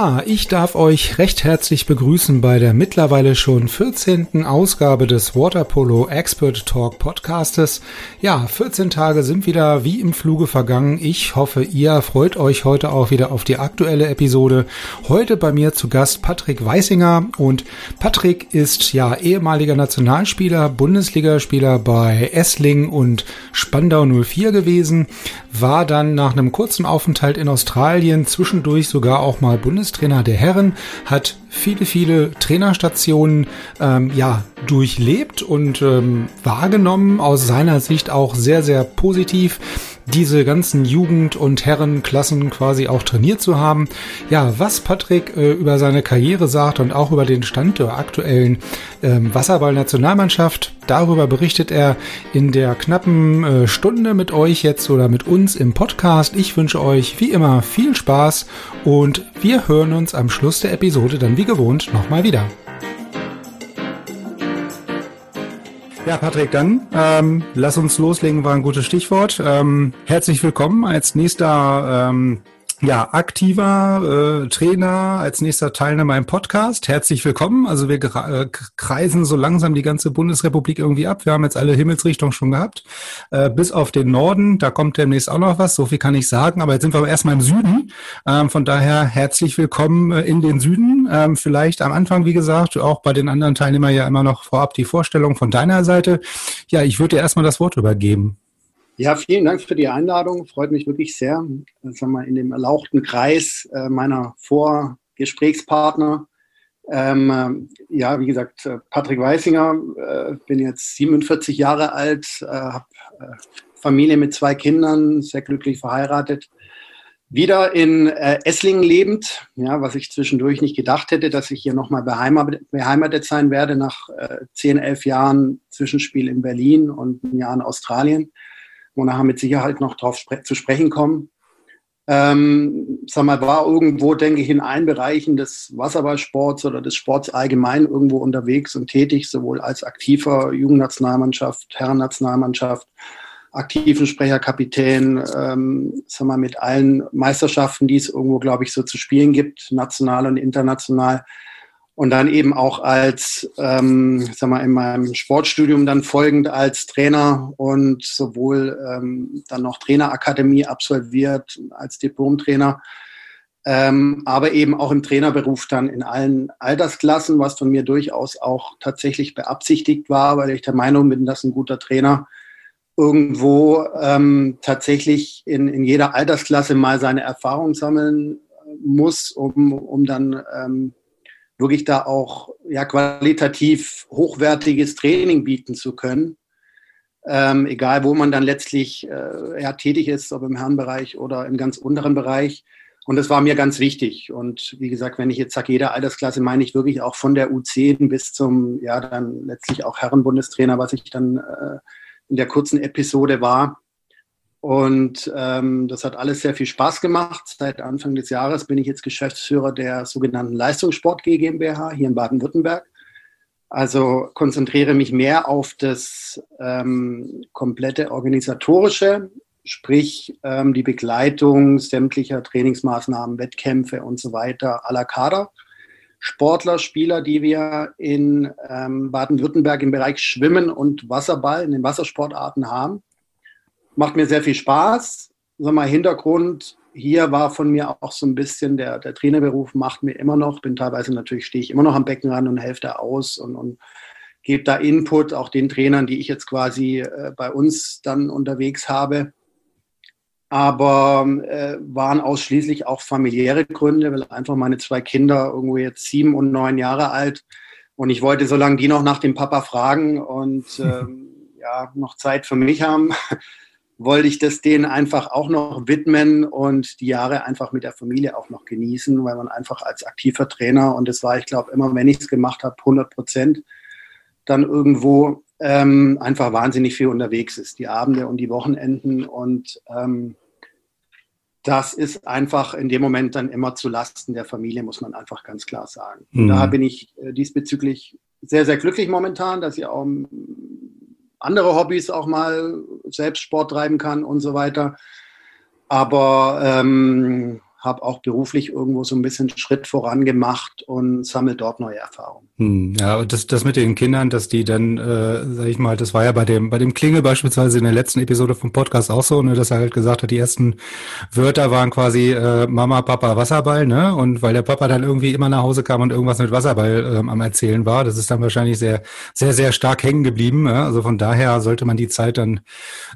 Ja, ich darf euch recht herzlich begrüßen bei der mittlerweile schon 14. Ausgabe des Waterpolo Expert Talk Podcastes. Ja, 14 Tage sind wieder wie im Fluge vergangen. Ich hoffe, ihr freut euch heute auch wieder auf die aktuelle Episode. Heute bei mir zu Gast Patrick Weissinger und Patrick ist ja ehemaliger Nationalspieler, Bundesligaspieler bei Essling und Spandau 04 gewesen, war dann nach einem kurzen Aufenthalt in Australien zwischendurch sogar auch mal Bundes Bundestrainer der Herren, hat viele, viele Trainerstationen ähm, ja durchlebt und ähm, wahrgenommen, aus seiner Sicht auch sehr, sehr positiv diese ganzen Jugend- und Herrenklassen quasi auch trainiert zu haben. Ja, was Patrick äh, über seine Karriere sagt und auch über den Stand der aktuellen ähm, Wasserball-Nationalmannschaft, darüber berichtet er in der knappen äh, Stunde mit euch jetzt oder mit uns im Podcast. Ich wünsche euch wie immer viel Spaß und wir hören uns am Schluss der Episode dann wie gewohnt nochmal wieder. Ja, Patrick, dann ähm, lass uns loslegen, war ein gutes Stichwort. Ähm, herzlich willkommen als nächster ähm, ja, aktiver äh, Trainer als nächster Teilnehmer im Podcast. Herzlich willkommen. Also wir äh, kreisen so langsam die ganze Bundesrepublik irgendwie ab. Wir haben jetzt alle Himmelsrichtungen schon gehabt. Äh, bis auf den Norden, da kommt demnächst auch noch was. So viel kann ich sagen. Aber jetzt sind wir aber erstmal im Süden. Ähm, von daher herzlich willkommen äh, in den Süden. Ähm, vielleicht am Anfang, wie gesagt, auch bei den anderen Teilnehmern ja immer noch vorab die Vorstellung von deiner Seite. Ja, ich würde dir erstmal das Wort übergeben. Ja, vielen Dank für die Einladung. Freut mich wirklich sehr, sagen wir, in dem erlauchten Kreis äh, meiner Vorgesprächspartner. Ähm, ja, wie gesagt, äh, Patrick Weisinger, äh, bin jetzt 47 Jahre alt, äh, habe äh, Familie mit zwei Kindern, sehr glücklich verheiratet. Wieder in äh, Esslingen lebend, ja, was ich zwischendurch nicht gedacht hätte, dass ich hier nochmal beheimatet, beheimatet sein werde nach äh, 10, 11 Jahren Zwischenspiel in Berlin und ein Jahr in Australien wo nachher mit Sicherheit noch drauf spre zu sprechen kommen. Ähm, sag mal, war irgendwo, denke ich, in allen Bereichen des Wasserballsports oder des Sports allgemein irgendwo unterwegs und tätig, sowohl als aktiver Jugendnationalmannschaft, Herrennationalmannschaft, aktiven Sprecherkapitän, ähm, sag mal, mit allen Meisterschaften, die es irgendwo, glaube ich, so zu spielen gibt, national und international und dann eben auch als, ähm, sag mal, in meinem Sportstudium dann folgend als Trainer und sowohl ähm, dann noch Trainerakademie absolviert als Diplomtrainer, ähm, aber eben auch im Trainerberuf dann in allen Altersklassen, was von mir durchaus auch tatsächlich beabsichtigt war, weil ich der Meinung bin, dass ein guter Trainer irgendwo ähm, tatsächlich in, in jeder Altersklasse mal seine Erfahrung sammeln muss, um, um dann ähm, wirklich da auch ja, qualitativ hochwertiges Training bieten zu können. Ähm, egal, wo man dann letztlich äh, ja, tätig ist, ob im Herrenbereich oder im ganz unteren Bereich. Und das war mir ganz wichtig. Und wie gesagt, wenn ich jetzt sage, jede Altersklasse, meine ich wirklich auch von der U10 bis zum, ja, dann letztlich auch Herrenbundestrainer, was ich dann äh, in der kurzen Episode war. Und ähm, das hat alles sehr viel Spaß gemacht. Seit Anfang des Jahres bin ich jetzt Geschäftsführer der sogenannten Leistungssport GmbH hier in Baden-Württemberg. Also konzentriere mich mehr auf das ähm, komplette organisatorische, sprich ähm, die Begleitung sämtlicher Trainingsmaßnahmen, Wettkämpfe und so weiter la Kader. Sportler, Spieler, die wir in ähm, Baden-Württemberg im Bereich Schwimmen und Wasserball, in den Wassersportarten haben macht mir sehr viel Spaß. Sag mal, Hintergrund hier war von mir auch so ein bisschen der, der Trainerberuf macht mir immer noch, bin teilweise natürlich, stehe ich immer noch am Beckenrand und helfe da aus und, und gebe da Input, auch den Trainern, die ich jetzt quasi äh, bei uns dann unterwegs habe. Aber äh, waren ausschließlich auch familiäre Gründe, weil einfach meine zwei Kinder irgendwo jetzt sieben und neun Jahre alt und ich wollte, solange die noch nach dem Papa fragen und ähm, ja, noch Zeit für mich haben, wollte ich das denen einfach auch noch widmen und die Jahre einfach mit der Familie auch noch genießen, weil man einfach als aktiver Trainer, und das war, ich glaube, immer, wenn ich es gemacht habe, 100 Prozent, dann irgendwo ähm, einfach wahnsinnig viel unterwegs ist, die Abende und die Wochenenden. Und ähm, das ist einfach in dem Moment dann immer zu Lasten der Familie, muss man einfach ganz klar sagen. Mhm. Daher bin ich äh, diesbezüglich sehr, sehr glücklich momentan, dass ich auch andere Hobbys auch mal selbst Sport treiben kann und so weiter. Aber ähm, habe auch beruflich irgendwo so ein bisschen Schritt voran gemacht und sammle dort neue Erfahrungen. Hm, ja, das, das mit den Kindern, dass die dann, äh, sag ich mal, das war ja bei dem, bei dem Klingel beispielsweise in der letzten Episode vom Podcast auch so, ne, dass er halt gesagt hat, die ersten Wörter waren quasi äh, Mama, Papa, Wasserball, ne? Und weil der Papa dann irgendwie immer nach Hause kam und irgendwas mit Wasserball ähm, am Erzählen war, das ist dann wahrscheinlich sehr, sehr, sehr stark hängen geblieben. Ja? Also von daher sollte man die Zeit dann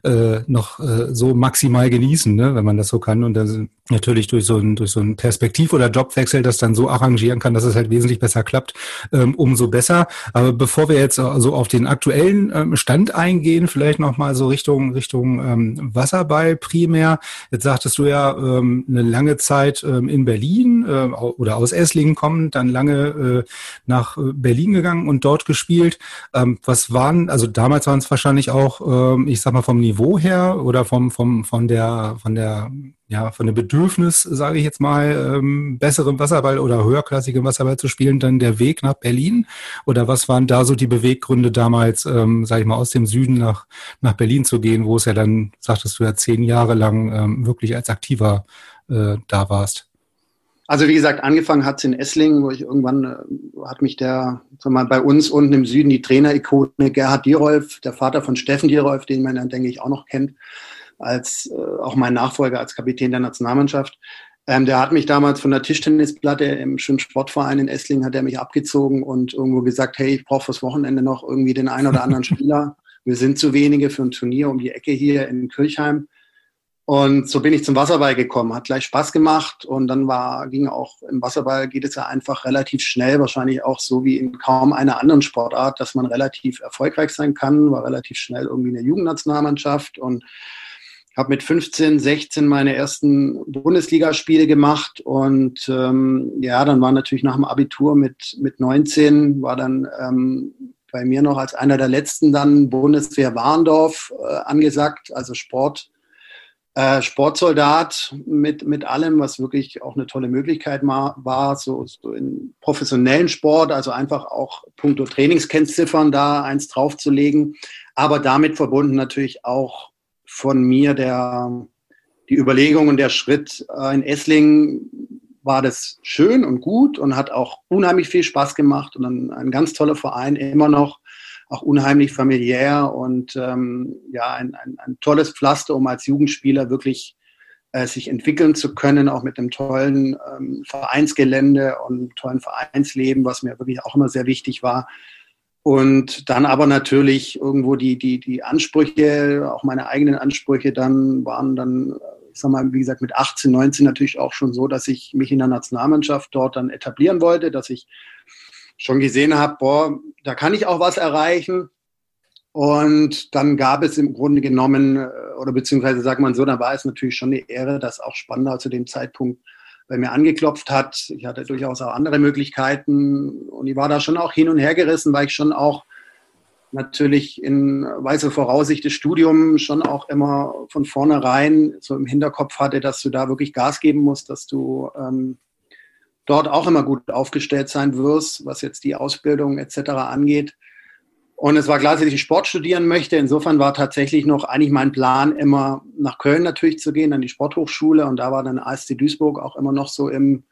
äh, noch äh, so maximal genießen, ne? wenn man das so kann. Und dann natürlich durch so ein, durch so ein Perspektiv- oder Jobwechsel das dann so arrangieren kann, dass es halt wesentlich besser klappt, ähm, umso besser. Aber bevor wir jetzt so also auf den aktuellen ähm, Stand eingehen, vielleicht nochmal so Richtung, Richtung ähm, Wasserball primär. Jetzt sagtest du ja ähm, eine lange Zeit ähm, in Berlin äh, oder aus Esslingen kommen, dann lange äh, nach Berlin gegangen und dort gespielt. Ähm, was waren, also damals waren es wahrscheinlich auch, ähm, ich sag mal, vom Niveau her oder vom, vom, von der, von der ja, von dem Bedürfnis, sage ich jetzt mal, ähm, besserem Wasserball oder höherklassigem Wasserball zu spielen, dann der Weg nach Berlin? Oder was waren da so die Beweggründe damals, ähm, sage ich mal, aus dem Süden nach, nach Berlin zu gehen, wo es ja dann, sagtest du ja, zehn Jahre lang ähm, wirklich als Aktiver äh, da warst? Also wie gesagt, angefangen hat es in Esslingen, wo ich irgendwann äh, hat mich der, sag mal, bei uns unten im Süden die Trainerikone Gerhard Dierolf, der Vater von Steffen Dierolf, den man dann, denke ich, auch noch kennt, als äh, auch mein Nachfolger als Kapitän der Nationalmannschaft. Ähm, der hat mich damals von der Tischtennisplatte im schönen Sportverein in Esslingen hat er mich abgezogen und irgendwo gesagt, hey, ich brauche fürs Wochenende noch irgendwie den einen oder anderen Spieler. Wir sind zu wenige für ein Turnier um die Ecke hier in Kirchheim. Und so bin ich zum Wasserball gekommen, hat gleich Spaß gemacht und dann war, ging auch im Wasserball geht es ja einfach relativ schnell, wahrscheinlich auch so wie in kaum einer anderen Sportart, dass man relativ erfolgreich sein kann, war relativ schnell irgendwie in der Jugendnationalmannschaft und habe mit 15, 16 meine ersten Bundesligaspiele gemacht und ähm, ja, dann war natürlich nach dem Abitur mit, mit 19, war dann ähm, bei mir noch als einer der letzten dann Bundeswehr Warndorf äh, angesagt, also Sport, äh, Sportsoldat mit, mit allem, was wirklich auch eine tolle Möglichkeit war, so, so in professionellen Sport, also einfach auch puncto Trainingskennziffern da eins draufzulegen, aber damit verbunden natürlich auch von mir der, die Überlegung und der Schritt äh, in Esslingen war das schön und gut und hat auch unheimlich viel Spaß gemacht und ein, ein ganz toller Verein, immer noch auch unheimlich familiär und ähm, ja, ein, ein, ein, tolles Pflaster, um als Jugendspieler wirklich äh, sich entwickeln zu können, auch mit einem tollen ähm, Vereinsgelände und tollen Vereinsleben, was mir wirklich auch immer sehr wichtig war. Und dann aber natürlich irgendwo die, die, die Ansprüche, auch meine eigenen Ansprüche dann waren dann, ich sag mal, wie gesagt, mit 18, 19 natürlich auch schon so, dass ich mich in der Nationalmannschaft dort dann etablieren wollte, dass ich schon gesehen habe, boah, da kann ich auch was erreichen. Und dann gab es im Grunde genommen, äh, oder beziehungsweise sagt man so, da war es natürlich schon eine Ehre, dass auch Spandau zu dem Zeitpunkt bei mir angeklopft hat. Ich hatte durchaus auch andere Möglichkeiten und ich war da schon auch hin und her gerissen, weil ich schon auch natürlich in weißer Voraussicht des Studiums schon auch immer von vornherein so im Hinterkopf hatte, dass du da wirklich Gas geben musst, dass du ähm, dort auch immer gut aufgestellt sein wirst, was jetzt die Ausbildung etc. angeht. Und es war klar, dass ich Sport studieren möchte. Insofern war tatsächlich noch eigentlich mein Plan, immer nach Köln natürlich zu gehen, an die Sporthochschule. Und da war dann ASC Duisburg auch immer noch so im,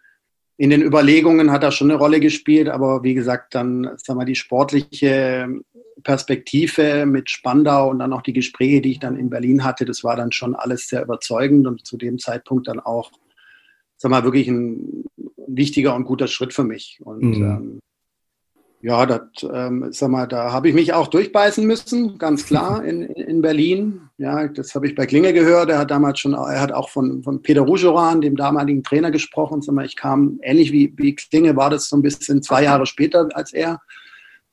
in den Überlegungen, hat da schon eine Rolle gespielt. Aber wie gesagt, dann, sagen wir, die sportliche Perspektive mit Spandau und dann auch die Gespräche, die ich dann in Berlin hatte, das war dann schon alles sehr überzeugend und zu dem Zeitpunkt dann auch, sag mal, wirklich ein wichtiger und guter Schritt für mich. Und mhm. ähm, ja, das, ähm, sag mal, da habe ich mich auch durchbeißen müssen, ganz klar, in, in Berlin. Ja, das habe ich bei Klinge gehört. Er hat damals schon, er hat auch von, von Peter Rougeran, dem damaligen Trainer, gesprochen. Sag mal, ich kam ähnlich wie, wie Klinge, war das so ein bisschen zwei Jahre später als er.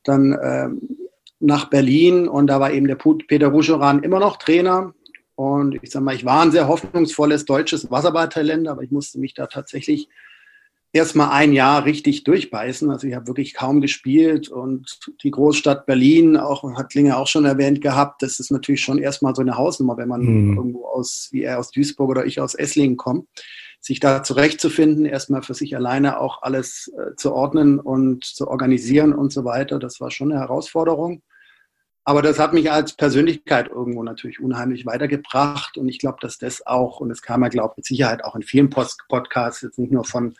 Dann ähm, nach Berlin und da war eben der Peter Rougeran immer noch Trainer. Und ich sage mal, ich war ein sehr hoffnungsvolles deutsches Wasserballtalent, aber ich musste mich da tatsächlich erst mal ein Jahr richtig durchbeißen. Also ich habe wirklich kaum gespielt und die Großstadt Berlin, auch hat Klinge auch schon erwähnt gehabt, das ist natürlich schon erstmal so eine Hausnummer, wenn man mhm. irgendwo aus, wie er aus Duisburg oder ich aus Esslingen kommt, sich da zurechtzufinden, erstmal für sich alleine auch alles äh, zu ordnen und zu organisieren und so weiter. Das war schon eine Herausforderung. Aber das hat mich als Persönlichkeit irgendwo natürlich unheimlich weitergebracht. Und ich glaube, dass das auch, und das kam ja, glaube ich, mit Sicherheit auch in vielen Post Podcasts, jetzt nicht nur von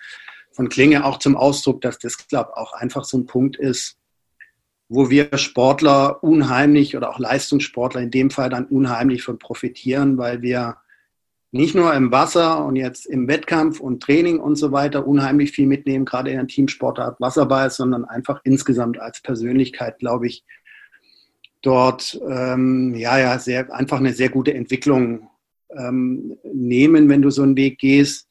von Klinge auch zum Ausdruck, dass das, ich, auch einfach so ein Punkt ist, wo wir Sportler unheimlich oder auch Leistungssportler in dem Fall dann unheimlich von profitieren, weil wir nicht nur im Wasser und jetzt im Wettkampf und Training und so weiter unheimlich viel mitnehmen, gerade in der Teamsportart Wasserball, sondern einfach insgesamt als Persönlichkeit, glaube ich, dort ähm, ja, ja, sehr, einfach eine sehr gute Entwicklung ähm, nehmen, wenn du so einen Weg gehst.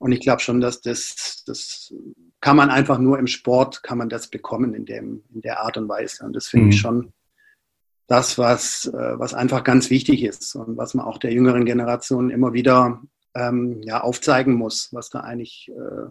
Und ich glaube schon, dass das, das kann man einfach nur im Sport, kann man das bekommen in, dem, in der Art und Weise. Und das finde mhm. ich schon das, was, äh, was einfach ganz wichtig ist und was man auch der jüngeren Generation immer wieder ähm, ja, aufzeigen muss, was da eigentlich äh,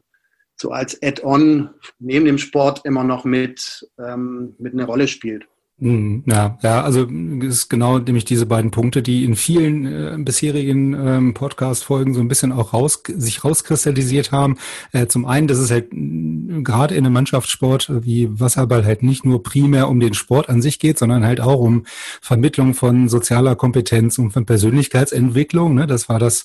so als Add-on neben dem Sport immer noch mit, ähm, mit eine Rolle spielt. Hm, ja, ja, also ist genau nämlich diese beiden Punkte, die in vielen äh, bisherigen ähm, Podcast-Folgen so ein bisschen auch raus, sich rauskristallisiert haben. Äh, zum einen, dass es halt gerade in einem Mannschaftssport wie Wasserball halt nicht nur primär um den Sport an sich geht, sondern halt auch um Vermittlung von sozialer Kompetenz und von Persönlichkeitsentwicklung. Ne? Das war das,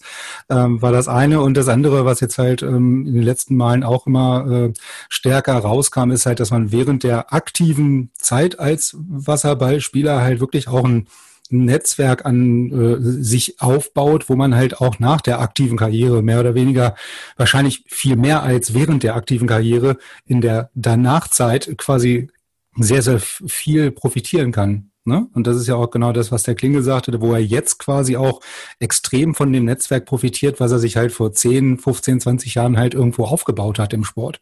ähm, war das eine. Und das andere, was jetzt halt ähm, in den letzten Malen auch immer äh, stärker rauskam, ist halt, dass man während der aktiven Zeit als Wasserballspieler halt wirklich auch ein Netzwerk an äh, sich aufbaut, wo man halt auch nach der aktiven Karriere mehr oder weniger wahrscheinlich viel mehr als während der aktiven Karriere in der Danachzeit quasi sehr, sehr viel profitieren kann. Ne? Und das ist ja auch genau das, was der Klingel sagte, wo er jetzt quasi auch extrem von dem Netzwerk profitiert, was er sich halt vor 10, 15, 20 Jahren halt irgendwo aufgebaut hat im Sport.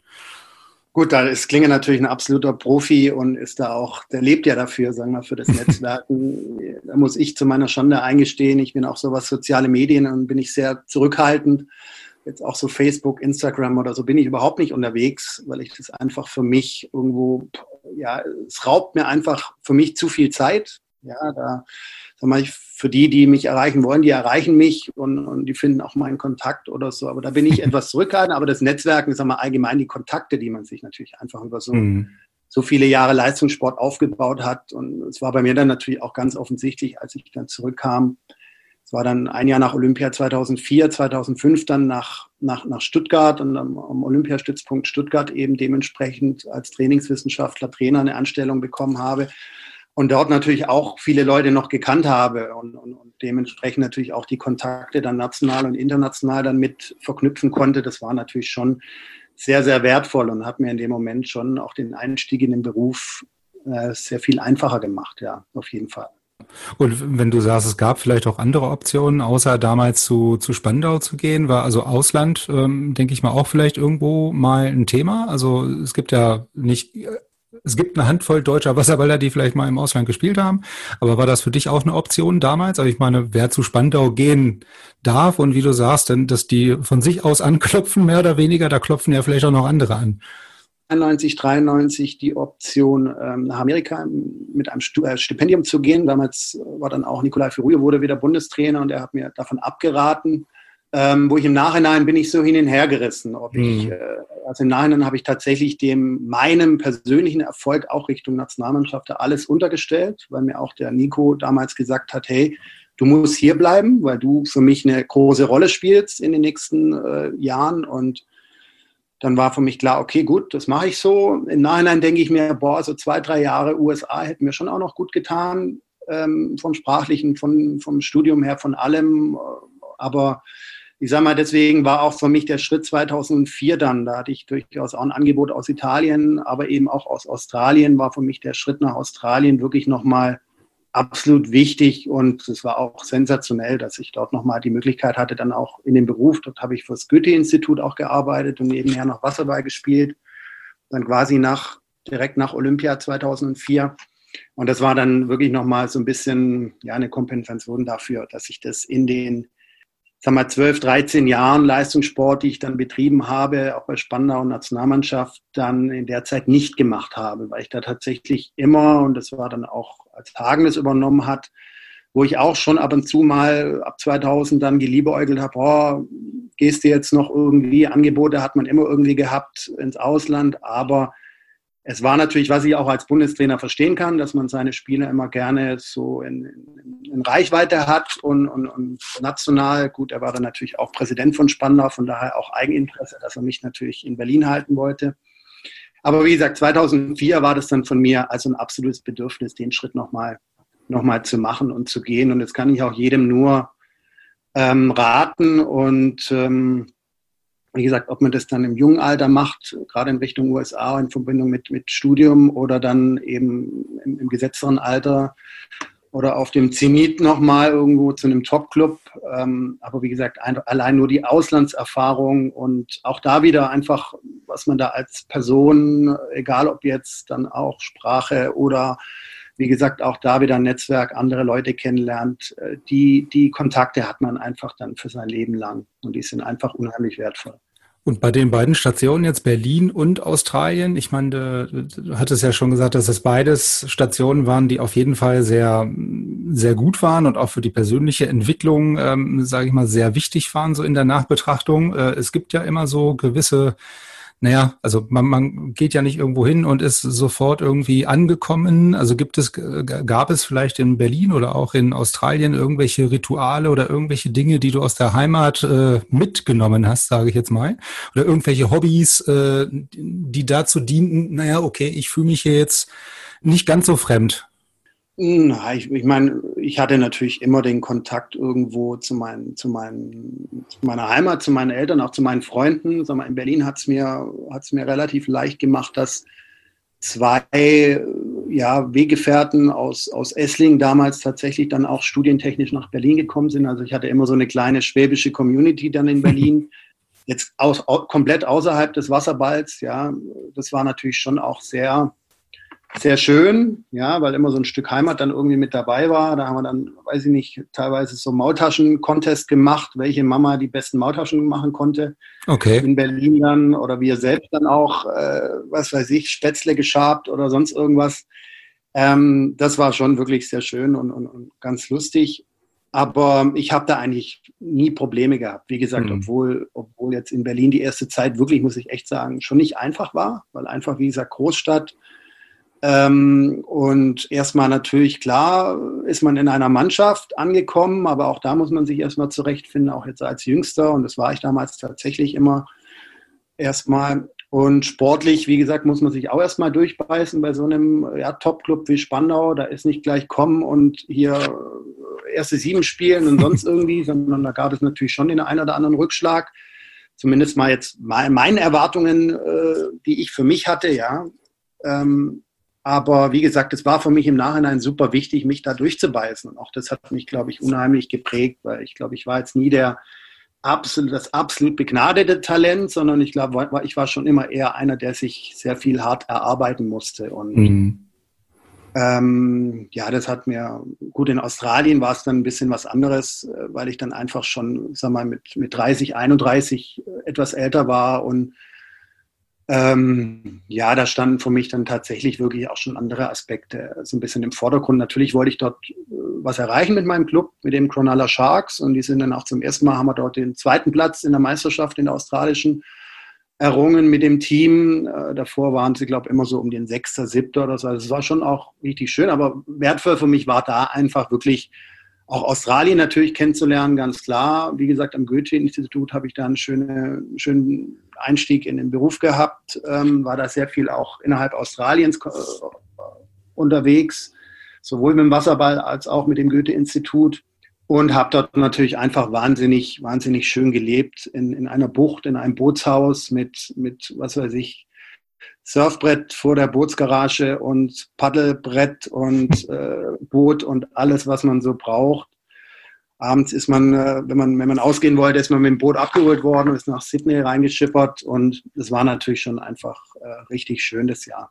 Gut, da ist Klinge natürlich ein absoluter Profi und ist da auch, der lebt ja dafür, sagen wir, für das Netzwerken. da muss ich zu meiner Schande eingestehen, ich bin auch so was soziale Medien und bin ich sehr zurückhaltend. Jetzt auch so Facebook, Instagram oder so bin ich überhaupt nicht unterwegs, weil ich das einfach für mich irgendwo, ja, es raubt mir einfach für mich zu viel Zeit. Ja, da sag mal, ich, für die, die mich erreichen wollen, die erreichen mich und, und die finden auch meinen Kontakt oder so. Aber da bin ich etwas zurückhaltend. Aber das Netzwerken, sag mal, allgemein die Kontakte, die man sich natürlich einfach über so, mhm. so viele Jahre Leistungssport aufgebaut hat. Und es war bei mir dann natürlich auch ganz offensichtlich, als ich dann zurückkam. Es war dann ein Jahr nach Olympia 2004, 2005 dann nach, nach, nach Stuttgart und am, am Olympiastützpunkt Stuttgart eben dementsprechend als Trainingswissenschaftler, Trainer eine Anstellung bekommen habe und dort natürlich auch viele Leute noch gekannt habe und, und, und, dementsprechend natürlich auch die Kontakte dann national und international dann mit verknüpfen konnte. Das war natürlich schon sehr, sehr wertvoll und hat mir in dem Moment schon auch den Einstieg in den Beruf äh, sehr viel einfacher gemacht, ja, auf jeden Fall. Und wenn du sagst, es gab vielleicht auch andere Optionen, außer damals zu, zu Spandau zu gehen, war also Ausland, ähm, denke ich mal, auch vielleicht irgendwo mal ein Thema. Also es gibt ja nicht es gibt eine Handvoll deutscher Wasserballer, die vielleicht mal im Ausland gespielt haben. Aber war das für dich auch eine Option damals? Also ich meine, wer zu Spandau gehen darf und wie du sagst, denn, dass die von sich aus anklopfen, mehr oder weniger, da klopfen ja vielleicht auch noch andere an. 93, 93 die Option, ähm, nach Amerika mit einem äh, Stipendium zu gehen. Damals war dann auch Nikolai Ferruja wurde wieder Bundestrainer und er hat mir davon abgeraten ähm, wo ich im Nachhinein bin ich so hin und her gerissen. Ob mhm. ich, äh, also im Nachhinein habe ich tatsächlich dem meinem persönlichen Erfolg auch Richtung Nationalmannschaft alles untergestellt, weil mir auch der Nico damals gesagt hat, hey, du musst hier bleiben, weil du für mich eine große Rolle spielst in den nächsten äh, Jahren und dann war für mich klar, okay, gut, das mache ich so. Im Nachhinein denke ich mir, boah, so zwei, drei Jahre USA hätten mir schon auch noch gut getan, ähm, vom Sprachlichen, von, vom Studium her, von allem. Aber ich sage mal, deswegen war auch für mich der Schritt 2004 dann, da hatte ich durchaus auch ein Angebot aus Italien, aber eben auch aus Australien, war für mich der Schritt nach Australien wirklich nochmal absolut wichtig und es war auch sensationell, dass ich dort nochmal die Möglichkeit hatte, dann auch in dem Beruf, dort habe ich fürs Goethe-Institut auch gearbeitet und nebenher noch Wasserball gespielt, dann quasi nach, direkt nach Olympia 2004 Und das war dann wirklich nochmal so ein bisschen ja, eine Kompensation dafür, dass ich das in den sag mal, 12, 13 Jahren Leistungssport, die ich dann betrieben habe, auch bei Spandau und Nationalmannschaft, dann in der Zeit nicht gemacht habe, weil ich da tatsächlich immer, und das war dann auch, als Hagen es übernommen hat, wo ich auch schon ab und zu mal ab 2000 dann geliebäugelt habe, oh, gehst du jetzt noch irgendwie, Angebote hat man immer irgendwie gehabt ins Ausland, aber es war natürlich, was ich auch als Bundestrainer verstehen kann, dass man seine Spieler immer gerne so in, in, in Reichweite hat und, und, und, national. Gut, er war dann natürlich auch Präsident von Spandau, von daher auch Eigeninteresse, dass er mich natürlich in Berlin halten wollte. Aber wie gesagt, 2004 war das dann von mir also ein absolutes Bedürfnis, den Schritt nochmal noch mal zu machen und zu gehen. Und jetzt kann ich auch jedem nur ähm, raten und ähm, wie gesagt, ob man das dann im jungen Alter macht, gerade in Richtung USA in Verbindung mit, mit Studium oder dann eben im, im gesetzteren Alter oder auf dem Zenit nochmal irgendwo zu einem Top-Club. Ähm, aber wie gesagt, ein, allein nur die Auslandserfahrung und auch da wieder einfach, was man da als Person, egal ob jetzt dann auch Sprache oder wie gesagt, auch da wieder ein Netzwerk, andere Leute kennenlernt. Äh, die, die Kontakte hat man einfach dann für sein Leben lang und die sind einfach unheimlich wertvoll. Und bei den beiden Stationen jetzt Berlin und Australien, ich meine, du hattest ja schon gesagt, dass das beides Stationen waren, die auf jeden Fall sehr, sehr gut waren und auch für die persönliche Entwicklung, ähm, sage ich mal, sehr wichtig waren, so in der Nachbetrachtung. Äh, es gibt ja immer so gewisse naja, also man, man geht ja nicht irgendwo hin und ist sofort irgendwie angekommen. Also gibt es, gab es vielleicht in Berlin oder auch in Australien irgendwelche Rituale oder irgendwelche Dinge, die du aus der Heimat äh, mitgenommen hast, sage ich jetzt mal, oder irgendwelche Hobbys, äh, die dazu dienten, naja, okay, ich fühle mich hier jetzt nicht ganz so fremd. Na, ich, ich meine, ich hatte natürlich immer den Kontakt irgendwo zu, meinen, zu, meinen, zu meiner Heimat, zu meinen Eltern, auch zu meinen Freunden. Sag mal, in Berlin hat es mir, hat's mir relativ leicht gemacht, dass zwei ja, Weggefährten aus, aus Esslingen damals tatsächlich dann auch studientechnisch nach Berlin gekommen sind. Also ich hatte immer so eine kleine schwäbische Community dann in Berlin. Jetzt aus, komplett außerhalb des Wasserballs, ja, das war natürlich schon auch sehr, sehr schön, ja, weil immer so ein Stück Heimat dann irgendwie mit dabei war. Da haben wir dann, weiß ich nicht, teilweise so Mautaschen-Contest gemacht, welche Mama die besten Mautaschen machen konnte. Okay. In Berlin dann oder wir selbst dann auch, äh, was weiß ich, Spätzle geschabt oder sonst irgendwas. Ähm, das war schon wirklich sehr schön und, und, und ganz lustig. Aber ich habe da eigentlich nie Probleme gehabt. Wie gesagt, mhm. obwohl, obwohl jetzt in Berlin die erste Zeit wirklich, muss ich echt sagen, schon nicht einfach war, weil einfach, wie gesagt, Großstadt, ähm, und erstmal natürlich, klar, ist man in einer Mannschaft angekommen, aber auch da muss man sich erstmal zurechtfinden, auch jetzt als Jüngster. Und das war ich damals tatsächlich immer erstmal. Und sportlich, wie gesagt, muss man sich auch erstmal durchbeißen bei so einem ja, Top-Club wie Spandau. Da ist nicht gleich kommen und hier erste sieben spielen und sonst irgendwie, sondern da gab es natürlich schon den einen oder anderen Rückschlag. Zumindest mal jetzt meine Erwartungen, äh, die ich für mich hatte, ja. Ähm, aber wie gesagt, es war für mich im Nachhinein super wichtig, mich da durchzubeißen. Und auch das hat mich, glaube ich, unheimlich geprägt, weil ich glaube, ich war jetzt nie der absolut, das absolut begnadete Talent, sondern ich glaube, ich war schon immer eher einer, der sich sehr viel hart erarbeiten musste. Und mhm. ähm, ja, das hat mir, gut, in Australien war es dann ein bisschen was anderes, äh, weil ich dann einfach schon, sag mal, mit, mit 30, 31 etwas älter war und ähm, ja, da standen für mich dann tatsächlich wirklich auch schon andere Aspekte so ein bisschen im Vordergrund. Natürlich wollte ich dort äh, was erreichen mit meinem Club, mit dem Cronulla Sharks. Und die sind dann auch zum ersten Mal, haben wir dort den zweiten Platz in der Meisterschaft in der australischen errungen mit dem Team. Äh, davor waren sie, glaube ich, immer so um den Sechster, Siebter oder so. Also es war schon auch richtig schön, aber wertvoll für mich war da einfach wirklich auch Australien natürlich kennenzulernen, ganz klar. Wie gesagt, am Goethe-Institut habe ich da einen schönen, schönen Einstieg in den Beruf gehabt, ähm, war da sehr viel auch innerhalb Australiens äh, unterwegs, sowohl mit dem Wasserball als auch mit dem Goethe-Institut und habe dort natürlich einfach wahnsinnig, wahnsinnig schön gelebt in, in einer Bucht, in einem Bootshaus mit, mit, was weiß ich, Surfbrett vor der Bootsgarage und Paddelbrett und äh, Boot und alles, was man so braucht. Abends ist man, äh, wenn man, wenn man ausgehen wollte, ist man mit dem Boot abgeholt worden, ist nach Sydney reingeschippert und es war natürlich schon einfach äh, richtig schön das Jahr.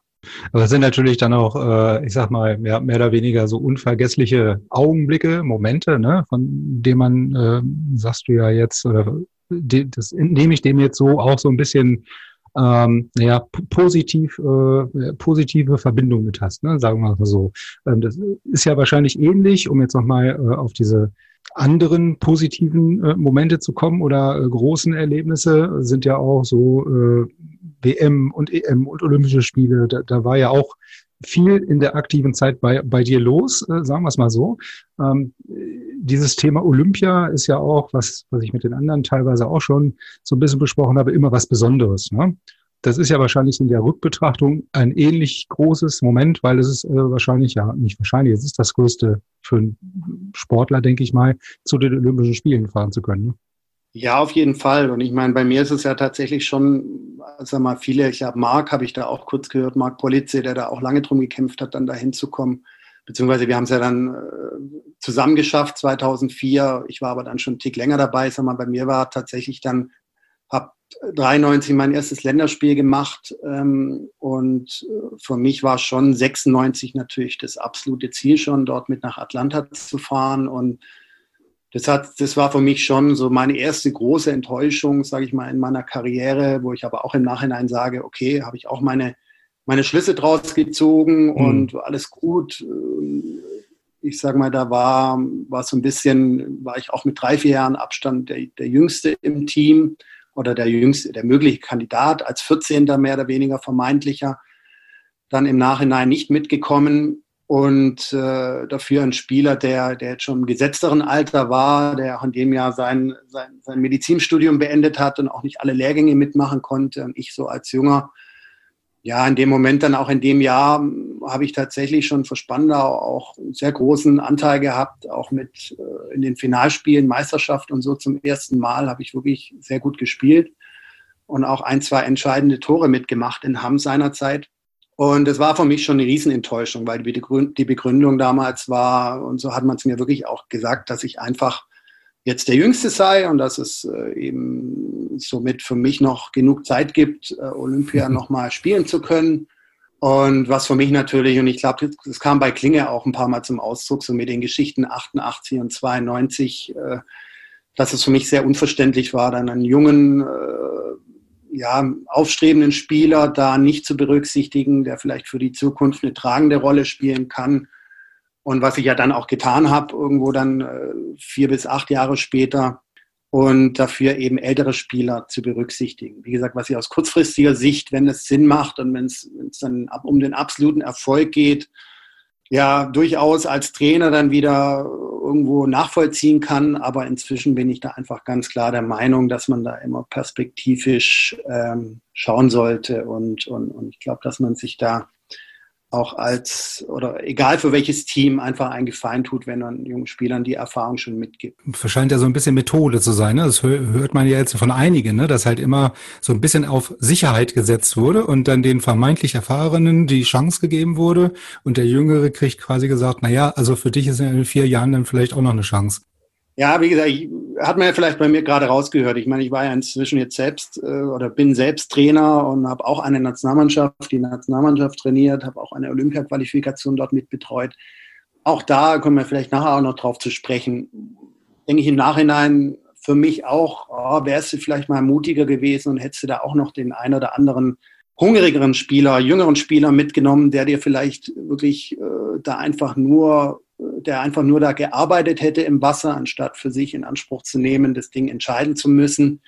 Aber es sind natürlich dann auch, äh, ich sag mal, mehr, mehr oder weniger so unvergessliche Augenblicke, Momente, ne, von denen man, äh, sagst du ja jetzt, oder de, das nehme ich dem jetzt so auch so ein bisschen ähm, naja, positiv, äh, positive Verbindung mit hast, ne? sagen wir mal so. Ähm, das ist ja wahrscheinlich ähnlich, um jetzt nochmal äh, auf diese anderen positiven äh, Momente zu kommen oder äh, großen Erlebnisse sind ja auch so äh, WM und EM und Olympische Spiele. Da, da war ja auch viel in der aktiven Zeit bei, bei dir los, äh, sagen wir es mal so. Ähm, dieses Thema Olympia ist ja auch, was, was ich mit den anderen teilweise auch schon so ein bisschen besprochen habe, immer was Besonderes. Ne? Das ist ja wahrscheinlich in der Rückbetrachtung ein ähnlich großes Moment, weil es ist äh, wahrscheinlich, ja, nicht wahrscheinlich, es ist das größte für einen Sportler, denke ich mal, zu den Olympischen Spielen fahren zu können. Ne? Ja, auf jeden Fall. Und ich meine, bei mir ist es ja tatsächlich schon, sag mal, viele, ich habe Marc, habe ich da auch kurz gehört, Marc Polizzi, der da auch lange drum gekämpft hat, dann da hinzukommen. Beziehungsweise wir haben es ja dann äh, zusammen geschafft, 2004. Ich war aber dann schon einen Tick länger dabei. Sag mal, bei mir war tatsächlich dann, 93 mein erstes Länderspiel gemacht ähm, und äh, für mich war schon 96 natürlich das absolute Ziel schon, dort mit nach Atlanta zu fahren und das, hat, das war für mich schon so meine erste große Enttäuschung, sage ich mal, in meiner Karriere, wo ich aber auch im Nachhinein sage, okay, habe ich auch meine, meine Schlüsse draus gezogen mhm. und alles gut. Ich sage mal, da war, war so ein bisschen, war ich auch mit drei, vier Jahren Abstand der, der Jüngste im Team oder der Jüngste, der mögliche Kandidat als 14. mehr oder weniger vermeintlicher. Dann im Nachhinein nicht mitgekommen und äh, dafür ein Spieler, der, der jetzt schon im gesetzteren Alter war, der auch in dem Jahr sein, sein, sein Medizinstudium beendet hat und auch nicht alle Lehrgänge mitmachen konnte. Und ich so als Junger, ja, in dem Moment dann auch in dem Jahr habe ich tatsächlich schon für Spandau auch einen sehr großen Anteil gehabt, auch mit äh, in den Finalspielen, Meisterschaft und so zum ersten Mal habe ich wirklich sehr gut gespielt und auch ein, zwei entscheidende Tore mitgemacht in Hamm seinerzeit. Und es war für mich schon eine Riesenenttäuschung, weil die Begründung damals war, und so hat man es mir wirklich auch gesagt, dass ich einfach jetzt der Jüngste sei und dass es äh, eben somit für mich noch genug Zeit gibt, äh, Olympia nochmal spielen zu können. Und was für mich natürlich, und ich glaube, das kam bei Klinge auch ein paar Mal zum Ausdruck, so mit den Geschichten 88 und 92, äh, dass es für mich sehr unverständlich war, dann einen jungen ja, aufstrebenden Spieler da nicht zu berücksichtigen, der vielleicht für die Zukunft eine tragende Rolle spielen kann. Und was ich ja dann auch getan habe, irgendwo dann äh, vier bis acht Jahre später, und dafür eben ältere Spieler zu berücksichtigen. Wie gesagt, was ich aus kurzfristiger Sicht, wenn es Sinn macht und wenn es dann um den absoluten Erfolg geht, ja durchaus als Trainer dann wieder irgendwo nachvollziehen kann. Aber inzwischen bin ich da einfach ganz klar der Meinung, dass man da immer perspektivisch ähm, schauen sollte. Und, und, und ich glaube, dass man sich da auch als oder egal für welches Team einfach einen Gefallen tut, wenn man jungen Spielern die Erfahrung schon mitgibt. Scheint ja so ein bisschen Methode zu sein. Ne? Das hört man ja jetzt von einigen, ne? dass halt immer so ein bisschen auf Sicherheit gesetzt wurde und dann den vermeintlich Erfahrenen die Chance gegeben wurde und der Jüngere kriegt quasi gesagt, na ja, also für dich ist in vier Jahren dann vielleicht auch noch eine Chance. Ja, wie gesagt, ich, hat man ja vielleicht bei mir gerade rausgehört. Ich meine, ich war ja inzwischen jetzt selbst äh, oder bin selbst Trainer und habe auch eine Nationalmannschaft, die Nationalmannschaft trainiert, habe auch eine Olympia-Qualifikation dort mitbetreut. Auch da kommen wir vielleicht nachher auch noch drauf zu sprechen. Denke ich im Nachhinein für mich auch, oh, wärst du vielleicht mal mutiger gewesen und hättest du da auch noch den einen oder anderen hungrigeren Spieler, jüngeren Spieler mitgenommen, der dir vielleicht wirklich äh, da einfach nur der einfach nur da gearbeitet hätte im Wasser, anstatt für sich in Anspruch zu nehmen, das Ding entscheiden zu müssen.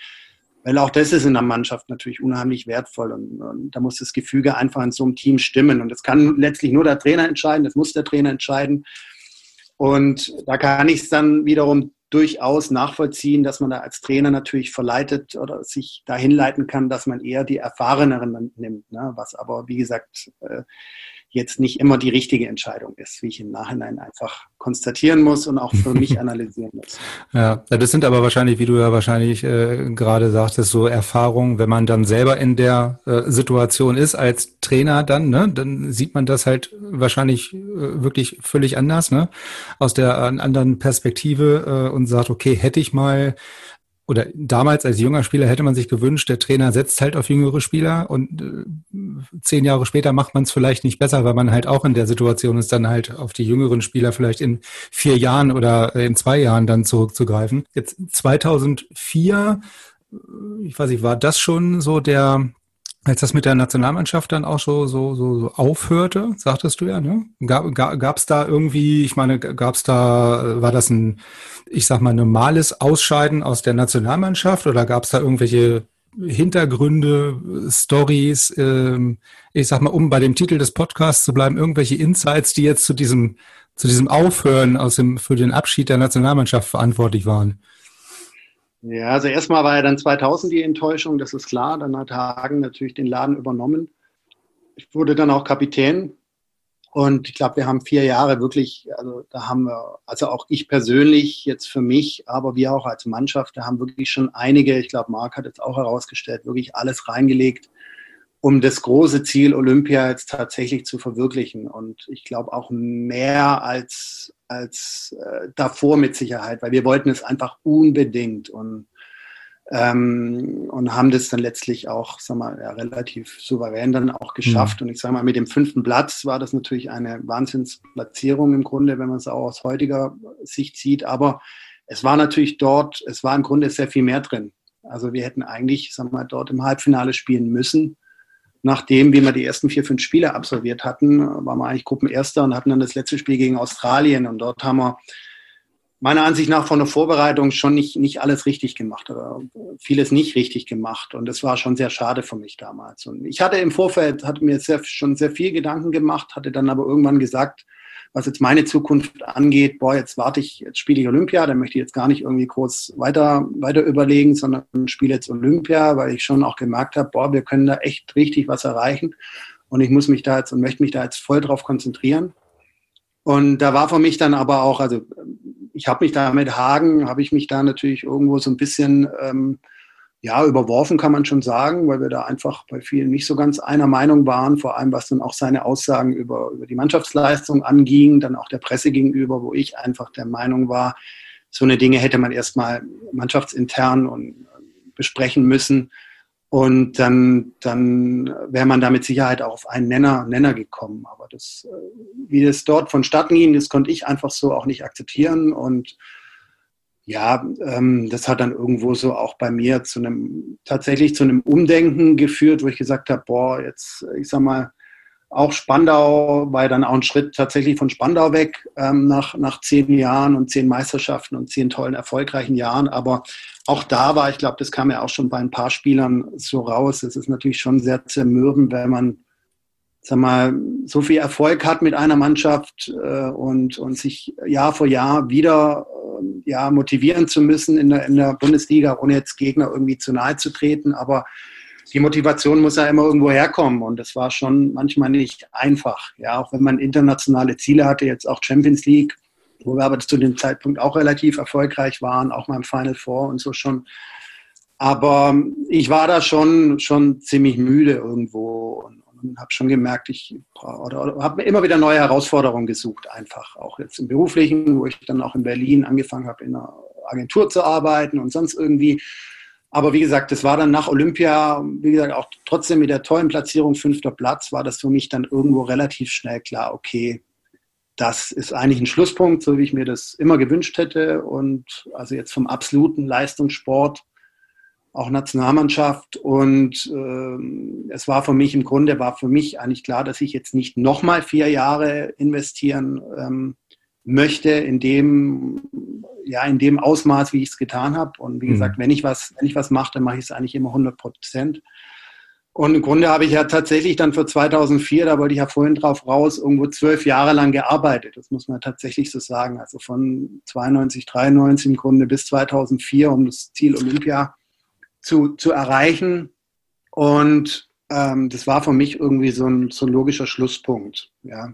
Weil auch das ist in der Mannschaft natürlich unheimlich wertvoll und, und da muss das Gefüge einfach in so einem Team stimmen. Und das kann letztlich nur der Trainer entscheiden, das muss der Trainer entscheiden. Und da kann ich es dann wiederum durchaus nachvollziehen, dass man da als Trainer natürlich verleitet oder sich dahin leiten kann, dass man eher die Erfahreneren nimmt. Ne? Was aber, wie gesagt, äh, jetzt nicht immer die richtige Entscheidung ist, wie ich im Nachhinein einfach konstatieren muss und auch für mich analysieren muss. Ja, das sind aber wahrscheinlich, wie du ja wahrscheinlich äh, gerade sagtest, so Erfahrungen, wenn man dann selber in der äh, Situation ist als Trainer dann, ne, dann sieht man das halt wahrscheinlich äh, wirklich völlig anders, ne, aus der anderen Perspektive äh, und sagt, okay, hätte ich mal oder damals als junger Spieler hätte man sich gewünscht, der Trainer setzt halt auf jüngere Spieler und äh, zehn Jahre später macht man es vielleicht nicht besser, weil man halt auch in der Situation ist, dann halt auf die jüngeren Spieler vielleicht in vier Jahren oder in zwei Jahren dann zurückzugreifen. Jetzt 2004, äh, ich weiß nicht, war das schon so der, als das mit der Nationalmannschaft dann auch so, so, so, so aufhörte, sagtest du ja, ne? Gab, gab es da irgendwie, ich meine, gab es da, war das ein, ich sag mal, normales Ausscheiden aus der Nationalmannschaft oder gab es da irgendwelche Hintergründe, Stories, ähm, ich sag mal, um bei dem Titel des Podcasts zu bleiben, irgendwelche Insights, die jetzt zu diesem, zu diesem Aufhören aus dem, für den Abschied der Nationalmannschaft verantwortlich waren? Ja, also erstmal war ja dann 2000 die Enttäuschung, das ist klar. Dann hat Hagen natürlich den Laden übernommen. Ich wurde dann auch Kapitän. Und ich glaube, wir haben vier Jahre wirklich, also da haben wir, also auch ich persönlich jetzt für mich, aber wir auch als Mannschaft, da haben wirklich schon einige, ich glaube, Marc hat jetzt auch herausgestellt, wirklich alles reingelegt, um das große Ziel Olympia jetzt tatsächlich zu verwirklichen. Und ich glaube auch mehr als, als äh, davor mit Sicherheit, weil wir wollten es einfach unbedingt und, ähm, und haben das dann letztlich auch, sag mal, ja, relativ souverän dann auch geschafft. Mhm. Und ich sage mal, mit dem fünften Platz war das natürlich eine Wahnsinnsplatzierung im Grunde, wenn man es auch aus heutiger Sicht sieht. Aber es war natürlich dort, es war im Grunde sehr viel mehr drin. Also wir hätten eigentlich, sag mal, dort im Halbfinale spielen müssen nachdem wie wir die ersten vier, fünf Spiele absolviert hatten, waren wir eigentlich Gruppenerster und hatten dann das letzte Spiel gegen Australien. Und dort haben wir meiner Ansicht nach von der Vorbereitung schon nicht, nicht alles richtig gemacht oder vieles nicht richtig gemacht. Und das war schon sehr schade für mich damals. Und ich hatte im Vorfeld, hatte mir sehr, schon sehr viel Gedanken gemacht, hatte dann aber irgendwann gesagt, was jetzt meine Zukunft angeht, boah, jetzt warte ich, jetzt spiele ich Olympia, dann möchte ich jetzt gar nicht irgendwie groß weiter, weiter überlegen, sondern spiele jetzt Olympia, weil ich schon auch gemerkt habe, boah, wir können da echt richtig was erreichen. Und ich muss mich da jetzt und möchte mich da jetzt voll drauf konzentrieren. Und da war für mich dann aber auch, also ich habe mich da mit Hagen, habe ich mich da natürlich irgendwo so ein bisschen ähm, ja, überworfen kann man schon sagen, weil wir da einfach bei vielen nicht so ganz einer Meinung waren, vor allem was dann auch seine Aussagen über, über die Mannschaftsleistung anging, dann auch der Presse gegenüber, wo ich einfach der Meinung war, so eine Dinge hätte man erstmal mannschaftsintern und äh, besprechen müssen. Und dann, dann wäre man da mit Sicherheit auch auf einen Nenner, Nenner gekommen. Aber das, äh, wie das dort vonstatten ging, das konnte ich einfach so auch nicht akzeptieren. Und ja, ähm, das hat dann irgendwo so auch bei mir zu einem, tatsächlich zu einem Umdenken geführt, wo ich gesagt habe, boah, jetzt, ich sag mal, auch Spandau war dann auch ein Schritt tatsächlich von Spandau weg ähm, nach, nach zehn Jahren und zehn Meisterschaften und zehn tollen, erfolgreichen Jahren. Aber auch da war, ich glaube, das kam ja auch schon bei ein paar Spielern so raus. Es ist natürlich schon sehr zermürbend, wenn man sag mal, so viel Erfolg hat mit einer Mannschaft äh, und, und sich Jahr für Jahr wieder äh, ja, motivieren zu müssen in der, in der Bundesliga, ohne jetzt Gegner irgendwie zu nahe zu treten. Aber die Motivation muss ja immer irgendwo herkommen und das war schon manchmal nicht einfach. Ja, auch wenn man internationale Ziele hatte, jetzt auch Champions League, wo wir aber zu dem Zeitpunkt auch relativ erfolgreich waren, auch mal im Final Four und so schon. Aber ich war da schon, schon ziemlich müde irgendwo und, und habe schon gemerkt, ich habe mir immer wieder neue Herausforderungen gesucht, einfach auch jetzt im beruflichen, wo ich dann auch in Berlin angefangen habe, in einer Agentur zu arbeiten und sonst irgendwie. Aber wie gesagt, das war dann nach Olympia, wie gesagt, auch trotzdem mit der tollen Platzierung fünfter Platz, war das für mich dann irgendwo relativ schnell klar, okay, das ist eigentlich ein Schlusspunkt, so wie ich mir das immer gewünscht hätte. Und also jetzt vom absoluten Leistungssport auch Nationalmannschaft. Und äh, es war für mich im Grunde, war für mich eigentlich klar, dass ich jetzt nicht nochmal vier Jahre investieren ähm, möchte in dem, ja, in dem Ausmaß, wie ich es getan habe. Und wie mhm. gesagt, wenn ich was, wenn ich was mache, dann mache ich es eigentlich immer 100 Prozent. Und im Grunde habe ich ja tatsächlich dann für 2004, da wollte ich ja vorhin drauf raus, irgendwo zwölf Jahre lang gearbeitet. Das muss man tatsächlich so sagen. Also von 92, 93 im Grunde bis 2004 um das Ziel Olympia zu, zu erreichen. Und ähm, das war für mich irgendwie so ein, so ein logischer Schlusspunkt. Ja.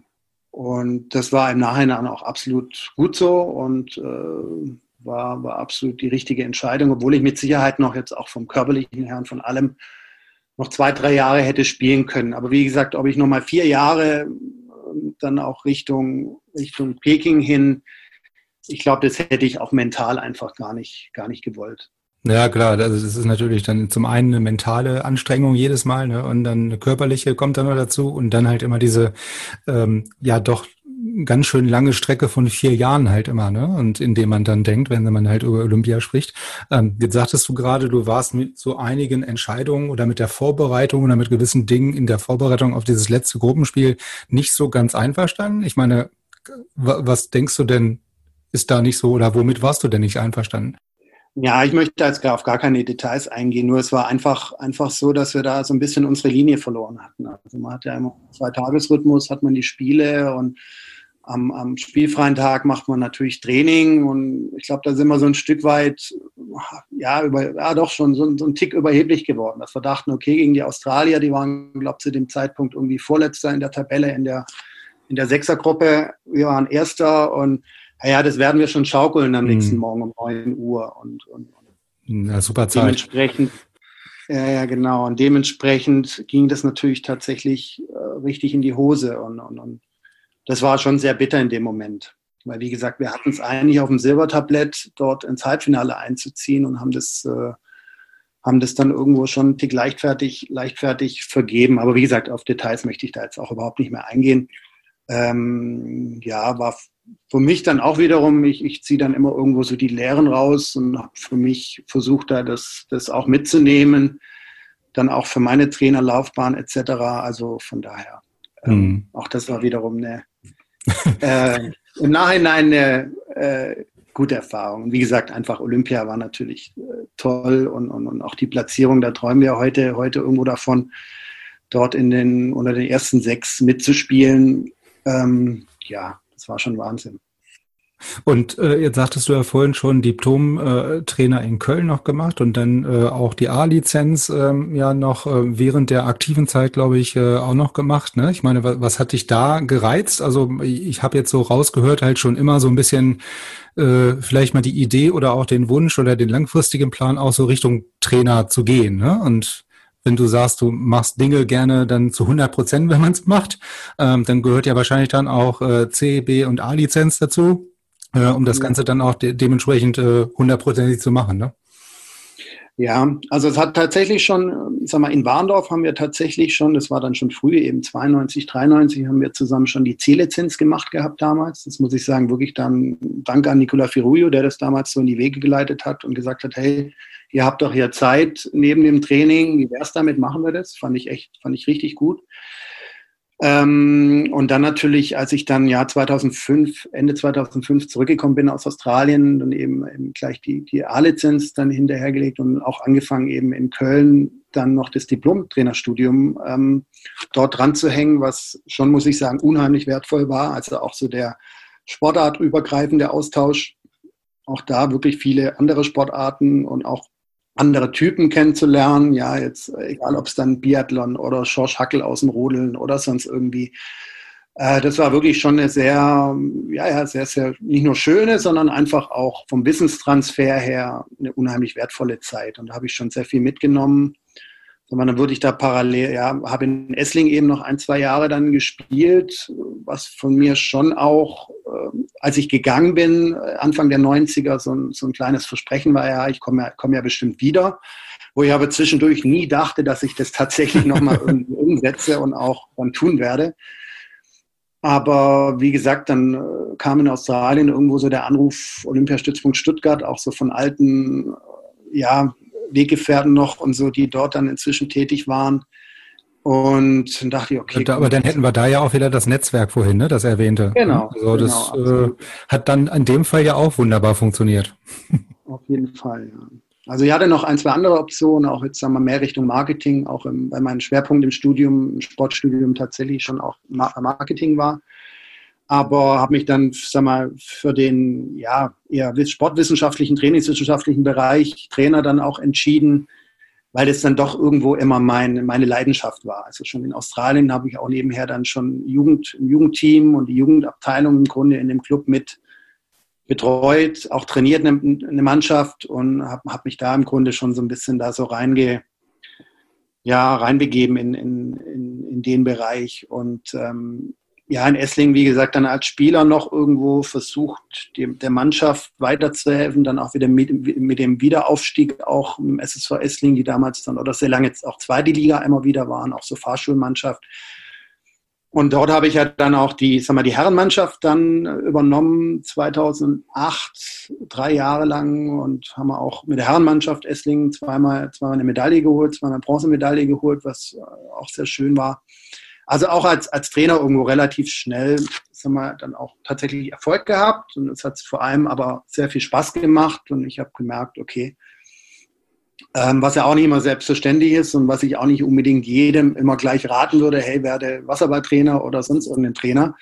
Und das war im Nachhinein auch absolut gut so und äh, war, war absolut die richtige Entscheidung, obwohl ich mit Sicherheit noch jetzt auch vom körperlichen her und von allem noch zwei, drei Jahre hätte spielen können. Aber wie gesagt, ob ich noch mal vier Jahre ähm, dann auch Richtung, Richtung Peking hin, ich glaube, das hätte ich auch mental einfach gar nicht, gar nicht gewollt. Ja, klar, also das ist natürlich dann zum einen eine mentale Anstrengung jedes Mal, ne? Und dann eine körperliche kommt dann noch dazu und dann halt immer diese ähm, ja doch ganz schön lange Strecke von vier Jahren halt immer, ne? Und indem man dann denkt, wenn man halt über Olympia spricht. Ähm, jetzt sagtest du gerade, du warst mit so einigen Entscheidungen oder mit der Vorbereitung oder mit gewissen Dingen in der Vorbereitung auf dieses letzte Gruppenspiel nicht so ganz einverstanden. Ich meine, was denkst du denn, ist da nicht so oder womit warst du denn nicht einverstanden? Ja, ich möchte jetzt auf gar keine Details eingehen, nur es war einfach, einfach so, dass wir da so ein bisschen unsere Linie verloren hatten. Also man hat ja immer zwei Tagesrhythmus, hat man die Spiele und am, am spielfreien Tag macht man natürlich Training und ich glaube, da sind wir so ein Stück weit, ja, über, ja doch schon so, so ein Tick überheblich geworden, dass wir dachten, okay, gegen die Australier, die waren, glaube ich, zu dem Zeitpunkt irgendwie Vorletzter in der Tabelle, in der, in der Sechsergruppe, wir waren Erster und ja, das werden wir schon schaukeln am nächsten mhm. Morgen um 9 Uhr. Und, und, ja, super Zeit. Dementsprechend, ja, ja, genau. Und dementsprechend ging das natürlich tatsächlich äh, richtig in die Hose. Und, und, und das war schon sehr bitter in dem Moment. Weil, wie gesagt, wir hatten es eigentlich auf dem Silbertablett, dort ins Halbfinale einzuziehen und haben das, äh, haben das dann irgendwo schon ein Tick leichtfertig, leichtfertig vergeben. Aber wie gesagt, auf Details möchte ich da jetzt auch überhaupt nicht mehr eingehen. Ähm, ja, war für mich dann auch wiederum, ich, ich ziehe dann immer irgendwo so die Lehren raus und habe für mich versucht, da das, das auch mitzunehmen. Dann auch für meine Trainerlaufbahn etc. Also von daher, ähm, mhm. auch das war wiederum eine, äh, im Nachhinein eine äh, gute Erfahrung. Wie gesagt, einfach Olympia war natürlich äh, toll und, und, und auch die Platzierung, da träumen wir heute, heute irgendwo davon, dort in den, unter den ersten sechs mitzuspielen. Ähm, ja, das war schon Wahnsinn. Und äh, jetzt sagtest du ja vorhin schon Diplom-Trainer äh, in Köln noch gemacht und dann äh, auch die A-Lizenz ähm, ja noch äh, während der aktiven Zeit, glaube ich, äh, auch noch gemacht. Ne? Ich meine, was, was hat dich da gereizt? Also ich habe jetzt so rausgehört, halt schon immer so ein bisschen äh, vielleicht mal die Idee oder auch den Wunsch oder den langfristigen Plan auch so Richtung Trainer zu gehen. Ne? Und wenn du sagst, du machst Dinge gerne dann zu 100 Prozent, wenn man es macht, ähm, dann gehört ja wahrscheinlich dann auch äh, C, B und A-Lizenz dazu, äh, um das ja. Ganze dann auch de dementsprechend äh, hundertprozentig äh, zu machen. Ne? Ja, also es hat tatsächlich schon, ich sag mal, in Warndorf haben wir tatsächlich schon, das war dann schon früh, eben 92, 93, haben wir zusammen schon die C-Lizenz gemacht gehabt damals. Das muss ich sagen, wirklich dann Dank an Nicola Firullo, der das damals so in die Wege geleitet hat und gesagt hat, hey, ihr habt doch hier Zeit neben dem Training, wie wär's damit, machen wir das? Fand ich echt, fand ich richtig gut. Ähm, und dann natürlich, als ich dann Jahr 2005, Ende 2005 zurückgekommen bin aus Australien, dann eben, eben gleich die, die A-Lizenz dann hinterhergelegt und auch angefangen eben in Köln dann noch das Diplom-Trainerstudium ähm, dort dran zu hängen, was schon, muss ich sagen, unheimlich wertvoll war. Also auch so der sportartübergreifende Austausch. Auch da wirklich viele andere Sportarten und auch andere Typen kennenzulernen. Ja, jetzt egal, ob es dann Biathlon oder Schorsch Hackel aus dem Rodeln oder sonst irgendwie. Äh, das war wirklich schon eine sehr, ja, ja, sehr, sehr, nicht nur schöne, sondern einfach auch vom Wissenstransfer her eine unheimlich wertvolle Zeit. Und da habe ich schon sehr viel mitgenommen sondern dann würde ich da parallel, ja, habe in Essling eben noch ein, zwei Jahre dann gespielt, was von mir schon auch, äh, als ich gegangen bin, äh, Anfang der 90er, so ein, so ein kleines Versprechen war, ja, ich komme ja, komm ja bestimmt wieder, wo ich aber zwischendurch nie dachte, dass ich das tatsächlich nochmal irgendwie umsetze und auch dann tun werde. Aber wie gesagt, dann äh, kam in Australien irgendwo so der Anruf Olympiastützpunkt Stuttgart, auch so von alten, ja, Weggefährten noch und so, die dort dann inzwischen tätig waren. Und dann dachte ich, okay. Aber dann hätten wir da ja auch wieder das Netzwerk vorhin, ne, das erwähnte. Genau. Also das genau, äh, hat dann in dem Fall ja auch wunderbar funktioniert. Auf jeden Fall, ja. Also ich hatte noch ein, zwei andere Optionen, auch jetzt sagen wir mehr Richtung Marketing, auch im, weil mein Schwerpunkt im Studium, im Sportstudium tatsächlich schon auch Marketing war aber habe mich dann, sag mal, für den ja eher sportwissenschaftlichen, trainingswissenschaftlichen Bereich Trainer dann auch entschieden, weil es dann doch irgendwo immer mein, meine Leidenschaft war. Also schon in Australien habe ich auch nebenher dann schon Jugend, im Jugendteam und die Jugendabteilung im Grunde in dem Club mit betreut, auch trainiert eine, eine Mannschaft und habe hab mich da im Grunde schon so ein bisschen da so reinge, ja, reinbegeben in, in, in, in den Bereich und ähm, ja, in Esslingen, wie gesagt, dann als Spieler noch irgendwo versucht, dem, der Mannschaft weiterzuhelfen, dann auch wieder mit, mit dem Wiederaufstieg auch im SSV Esslingen, die damals dann oder sehr lange jetzt auch zweite Liga immer wieder waren, auch so Fahrschulmannschaft. Und dort habe ich ja dann auch die, sag mal, die Herrenmannschaft dann übernommen, 2008, drei Jahre lang und haben auch mit der Herrenmannschaft Esslingen zweimal, zweimal eine Medaille geholt, zweimal eine Bronzemedaille geholt, was auch sehr schön war. Also auch als, als Trainer irgendwo relativ schnell, sagen wir, dann auch tatsächlich Erfolg gehabt. Und es hat vor allem aber sehr viel Spaß gemacht. Und ich habe gemerkt, okay, ähm, was ja auch nicht immer selbstverständlich ist und was ich auch nicht unbedingt jedem immer gleich raten würde, hey, werde Wasserballtrainer oder sonst irgendein Trainer.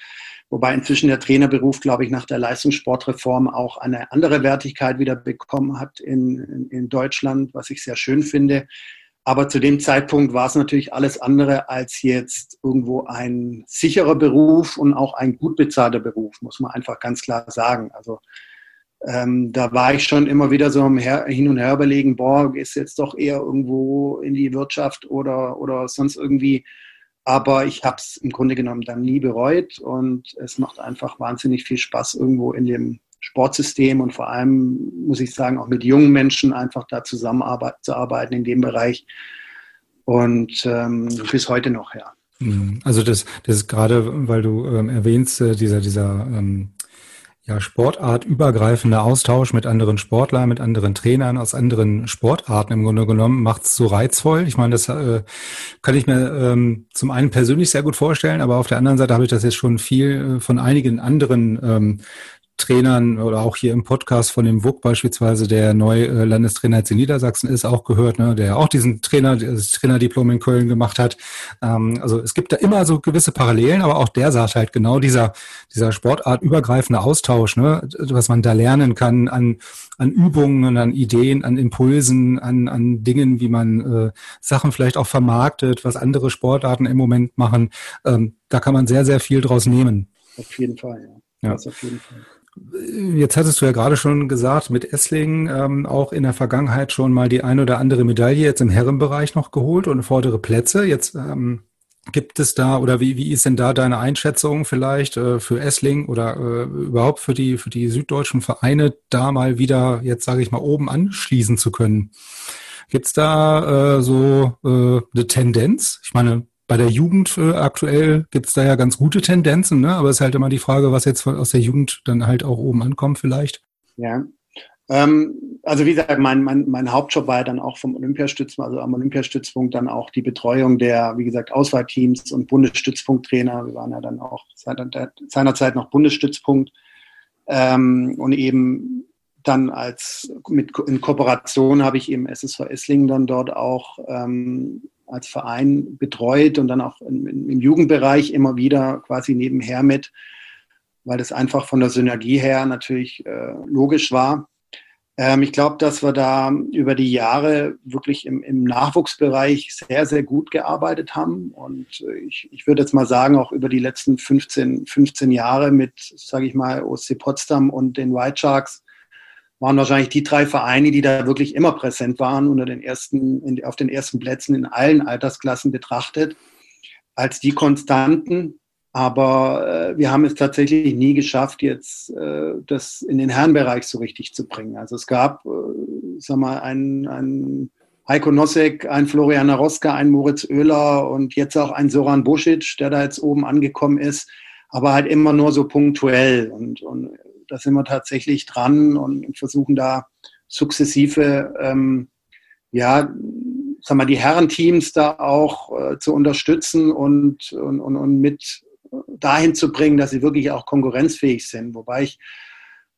Wobei inzwischen der Trainerberuf, glaube ich, nach der Leistungssportreform auch eine andere Wertigkeit wieder bekommen hat in, in, in Deutschland, was ich sehr schön finde. Aber zu dem Zeitpunkt war es natürlich alles andere als jetzt irgendwo ein sicherer Beruf und auch ein gut bezahlter Beruf, muss man einfach ganz klar sagen. Also ähm, da war ich schon immer wieder so im her Hin und Her überlegen, boah, ist jetzt doch eher irgendwo in die Wirtschaft oder, oder sonst irgendwie. Aber ich habe es im Grunde genommen dann nie bereut und es macht einfach wahnsinnig viel Spaß, irgendwo in dem Sportsystem und vor allem, muss ich sagen, auch mit jungen Menschen einfach da zusammenzuarbeiten in dem Bereich. Und ähm, bis heute noch, ja. Mhm. Also das, das ist gerade, weil du ähm, erwähnst, äh, dieser, dieser ähm, ja, sportartübergreifender Austausch mit anderen Sportlern, mit anderen Trainern aus anderen Sportarten im Grunde genommen macht es so reizvoll. Ich meine, das äh, kann ich mir ähm, zum einen persönlich sehr gut vorstellen, aber auf der anderen Seite habe ich das jetzt schon viel äh, von einigen anderen ähm, Trainern oder auch hier im Podcast von dem WUK beispielsweise, der neue äh, Landestrainer jetzt in Niedersachsen ist, auch gehört, ne, der auch diesen Trainer, das Trainerdiplom in Köln gemacht hat. Ähm, also es gibt da immer so gewisse Parallelen, aber auch der sagt halt genau dieser, dieser sportartübergreifende Austausch, ne, was man da lernen kann an, an Übungen, an Ideen, an Impulsen, an, an Dingen, wie man äh, Sachen vielleicht auch vermarktet, was andere Sportarten im Moment machen. Ähm, da kann man sehr, sehr viel draus nehmen. Auf jeden Fall, ja. ja. Das auf jeden Fall. Jetzt hattest du ja gerade schon gesagt, mit Esslingen ähm, auch in der Vergangenheit schon mal die ein oder andere Medaille jetzt im Herrenbereich noch geholt und vordere Plätze. Jetzt ähm, gibt es da oder wie, wie ist denn da deine Einschätzung vielleicht äh, für Essling oder äh, überhaupt für die für die süddeutschen Vereine da mal wieder jetzt sage ich mal oben anschließen zu können? Gibt es da äh, so äh, eine Tendenz? Ich meine, bei der Jugend äh, aktuell gibt es da ja ganz gute Tendenzen, ne? aber es ist halt immer die Frage, was jetzt aus der Jugend dann halt auch oben ankommt vielleicht. Ja, ähm, also wie gesagt, mein, mein, mein Hauptjob war ja dann auch vom Olympiastützpunkt, also am Olympiastützpunkt dann auch die Betreuung der, wie gesagt, Auswahlteams und Bundesstützpunkttrainer. Wir waren ja dann auch seinerzeit noch Bundesstützpunkt ähm, und eben dann als mit in Kooperation habe ich eben SSV Esslingen dann dort auch ähm, als Verein betreut und dann auch im, Jugendbereich immer wieder quasi nebenher mit, weil das einfach von der Synergie her natürlich äh, logisch war. Ähm, ich glaube, dass wir da über die Jahre wirklich im, im, Nachwuchsbereich sehr, sehr gut gearbeitet haben. Und äh, ich, ich würde jetzt mal sagen, auch über die letzten 15, 15 Jahre mit, sage ich mal, OSC Potsdam und den White Sharks waren wahrscheinlich die drei Vereine, die da wirklich immer präsent waren, unter den ersten, auf den ersten Plätzen in allen Altersklassen betrachtet, als die Konstanten. Aber äh, wir haben es tatsächlich nie geschafft, jetzt äh, das in den Herrenbereich so richtig zu bringen. Also es gab, äh, sag mal, einen, einen Heiko Nosek, ein Florian Naroska, ein Moritz Oehler und jetzt auch ein Soran Busic, der da jetzt oben angekommen ist, aber halt immer nur so punktuell. Und, und da sind wir tatsächlich dran und versuchen da sukzessive, ähm, ja, sagen wir, die Herrenteams da auch äh, zu unterstützen und, und, und, und mit dahin zu bringen, dass sie wirklich auch konkurrenzfähig sind. Wobei ich,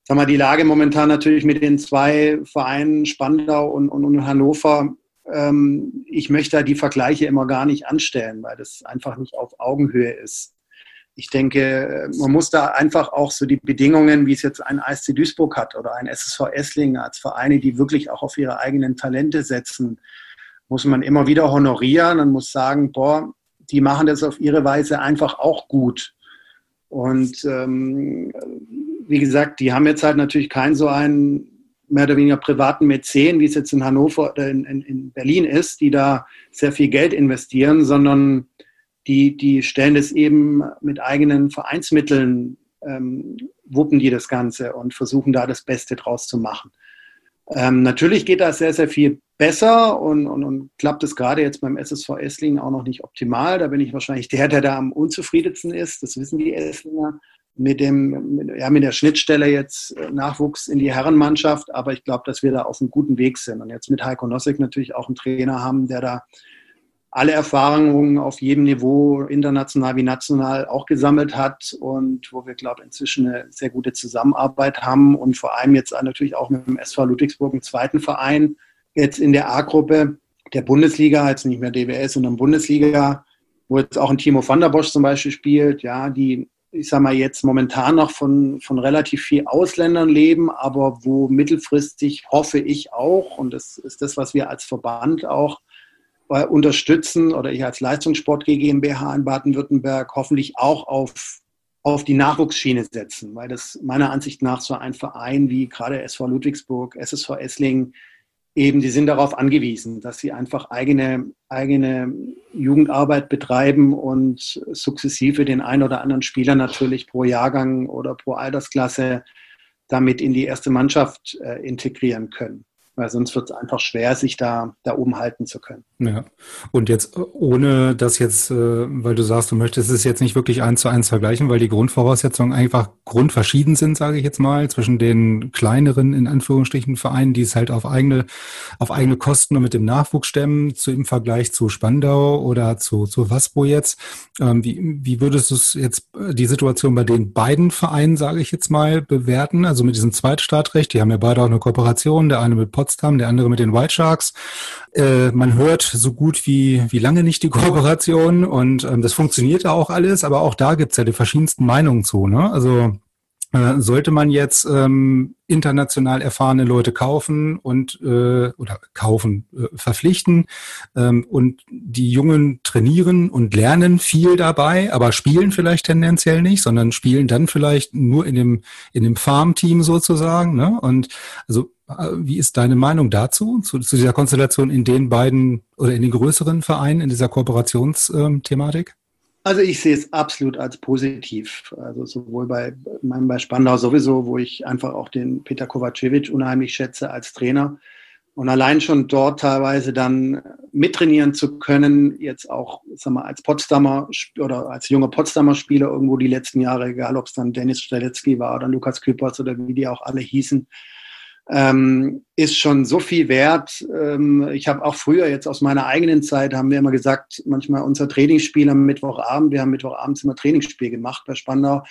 sag mal, die Lage momentan natürlich mit den zwei Vereinen Spandau und, und, und Hannover, ähm, ich möchte da die Vergleiche immer gar nicht anstellen, weil das einfach nicht auf Augenhöhe ist ich denke, man muss da einfach auch so die Bedingungen, wie es jetzt ein ISC Duisburg hat oder ein SSV Esslingen als Vereine, die wirklich auch auf ihre eigenen Talente setzen, muss man immer wieder honorieren und muss sagen, boah, die machen das auf ihre Weise einfach auch gut. Und ähm, wie gesagt, die haben jetzt halt natürlich keinen so einen mehr oder weniger privaten Mäzen, wie es jetzt in Hannover oder in, in, in Berlin ist, die da sehr viel Geld investieren, sondern die, die stellen es eben mit eigenen Vereinsmitteln, ähm, wuppen die das Ganze und versuchen da das Beste draus zu machen. Ähm, natürlich geht das sehr, sehr viel besser und, und, und klappt es gerade jetzt beim SSV Esslingen auch noch nicht optimal. Da bin ich wahrscheinlich der, der da am unzufriedensten ist. Das wissen die Esslinger mit dem, mit, ja, mit der Schnittstelle jetzt äh, Nachwuchs in die Herrenmannschaft. Aber ich glaube, dass wir da auf einem guten Weg sind. Und jetzt mit Heiko Nossek natürlich auch einen Trainer haben, der da alle Erfahrungen auf jedem Niveau, international wie national, auch gesammelt hat und wo wir, glaube ich, inzwischen eine sehr gute Zusammenarbeit haben und vor allem jetzt natürlich auch mit dem SV Ludwigsburg, einen zweiten Verein, jetzt in der A-Gruppe der Bundesliga, jetzt nicht mehr DWS, sondern Bundesliga, wo jetzt auch ein Timo van der Bosch zum Beispiel spielt, ja, die, ich sag mal, jetzt momentan noch von, von relativ viel Ausländern leben, aber wo mittelfristig hoffe ich auch, und das ist das, was wir als Verband auch unterstützen oder ich als Leistungssport GmbH in Baden-Württemberg hoffentlich auch auf, auf die Nachwuchsschiene setzen, weil das meiner Ansicht nach so ein Verein wie gerade SV Ludwigsburg, SSV Esslingen, eben, die sind darauf angewiesen, dass sie einfach eigene, eigene Jugendarbeit betreiben und sukzessive den ein oder anderen Spieler natürlich pro Jahrgang oder pro Altersklasse damit in die erste Mannschaft äh, integrieren können weil sonst wird es einfach schwer, sich da, da oben halten zu können. Ja. Und jetzt ohne das jetzt, äh, weil du sagst, du möchtest es jetzt nicht wirklich eins zu eins vergleichen, weil die Grundvoraussetzungen einfach grundverschieden sind, sage ich jetzt mal, zwischen den kleineren, in Anführungsstrichen, Vereinen, die es halt auf eigene, auf eigene Kosten und mit dem Nachwuchs stemmen, zu, im Vergleich zu Spandau oder zu, zu Waspo jetzt. Ähm, wie, wie würdest du jetzt, äh, die Situation bei den beiden Vereinen, sage ich jetzt mal, bewerten? Also mit diesem Zweitstartrecht, die haben ja beide auch eine Kooperation, der eine mit Potsdam Potsdam, der andere mit den White Sharks. Äh, man hört so gut wie, wie lange nicht die Kooperation und ähm, das funktioniert ja auch alles, aber auch da gibt's ja die verschiedensten Meinungen zu. Ne? Also äh, sollte man jetzt ähm, international erfahrene Leute kaufen und äh, oder kaufen, äh, verpflichten ähm, und die Jungen trainieren und lernen viel dabei, aber spielen vielleicht tendenziell nicht, sondern spielen dann vielleicht nur in dem in dem Farmteam sozusagen. Ne? Und also wie ist deine Meinung dazu, zu, zu, dieser Konstellation in den beiden oder in den größeren Vereinen, in dieser Kooperationsthematik? Also ich sehe es absolut als positiv. Also sowohl bei meinem bei Spandau sowieso, wo ich einfach auch den Peter Kovacevic unheimlich schätze als Trainer. Und allein schon dort teilweise dann mittrainieren zu können, jetzt auch sag mal, als Potsdamer oder als junger Potsdamer Spieler irgendwo die letzten Jahre, egal ob es dann Dennis Strelecki war oder Lukas Küppers oder wie die auch alle hießen, ähm, ist schon so viel wert. Ähm, ich habe auch früher jetzt aus meiner eigenen Zeit, haben wir immer gesagt, manchmal unser Trainingsspiel am Mittwochabend, wir haben Mittwochabends immer Trainingsspiel gemacht bei Spandau.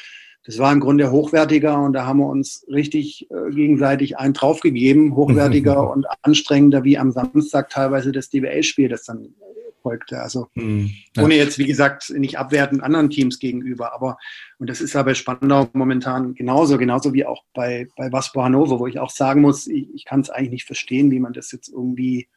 Das war im Grunde hochwertiger und da haben wir uns richtig äh, gegenseitig einen draufgegeben, hochwertiger und anstrengender wie am Samstag teilweise das DBL-Spiel, das dann folgte. Also mhm. ja. ohne jetzt, wie gesagt, nicht abwertend anderen Teams gegenüber. Aber, und das ist ja bei Spandau momentan genauso, genauso wie auch bei, bei Waspo Hannover, wo ich auch sagen muss, ich, ich kann es eigentlich nicht verstehen, wie man das jetzt irgendwie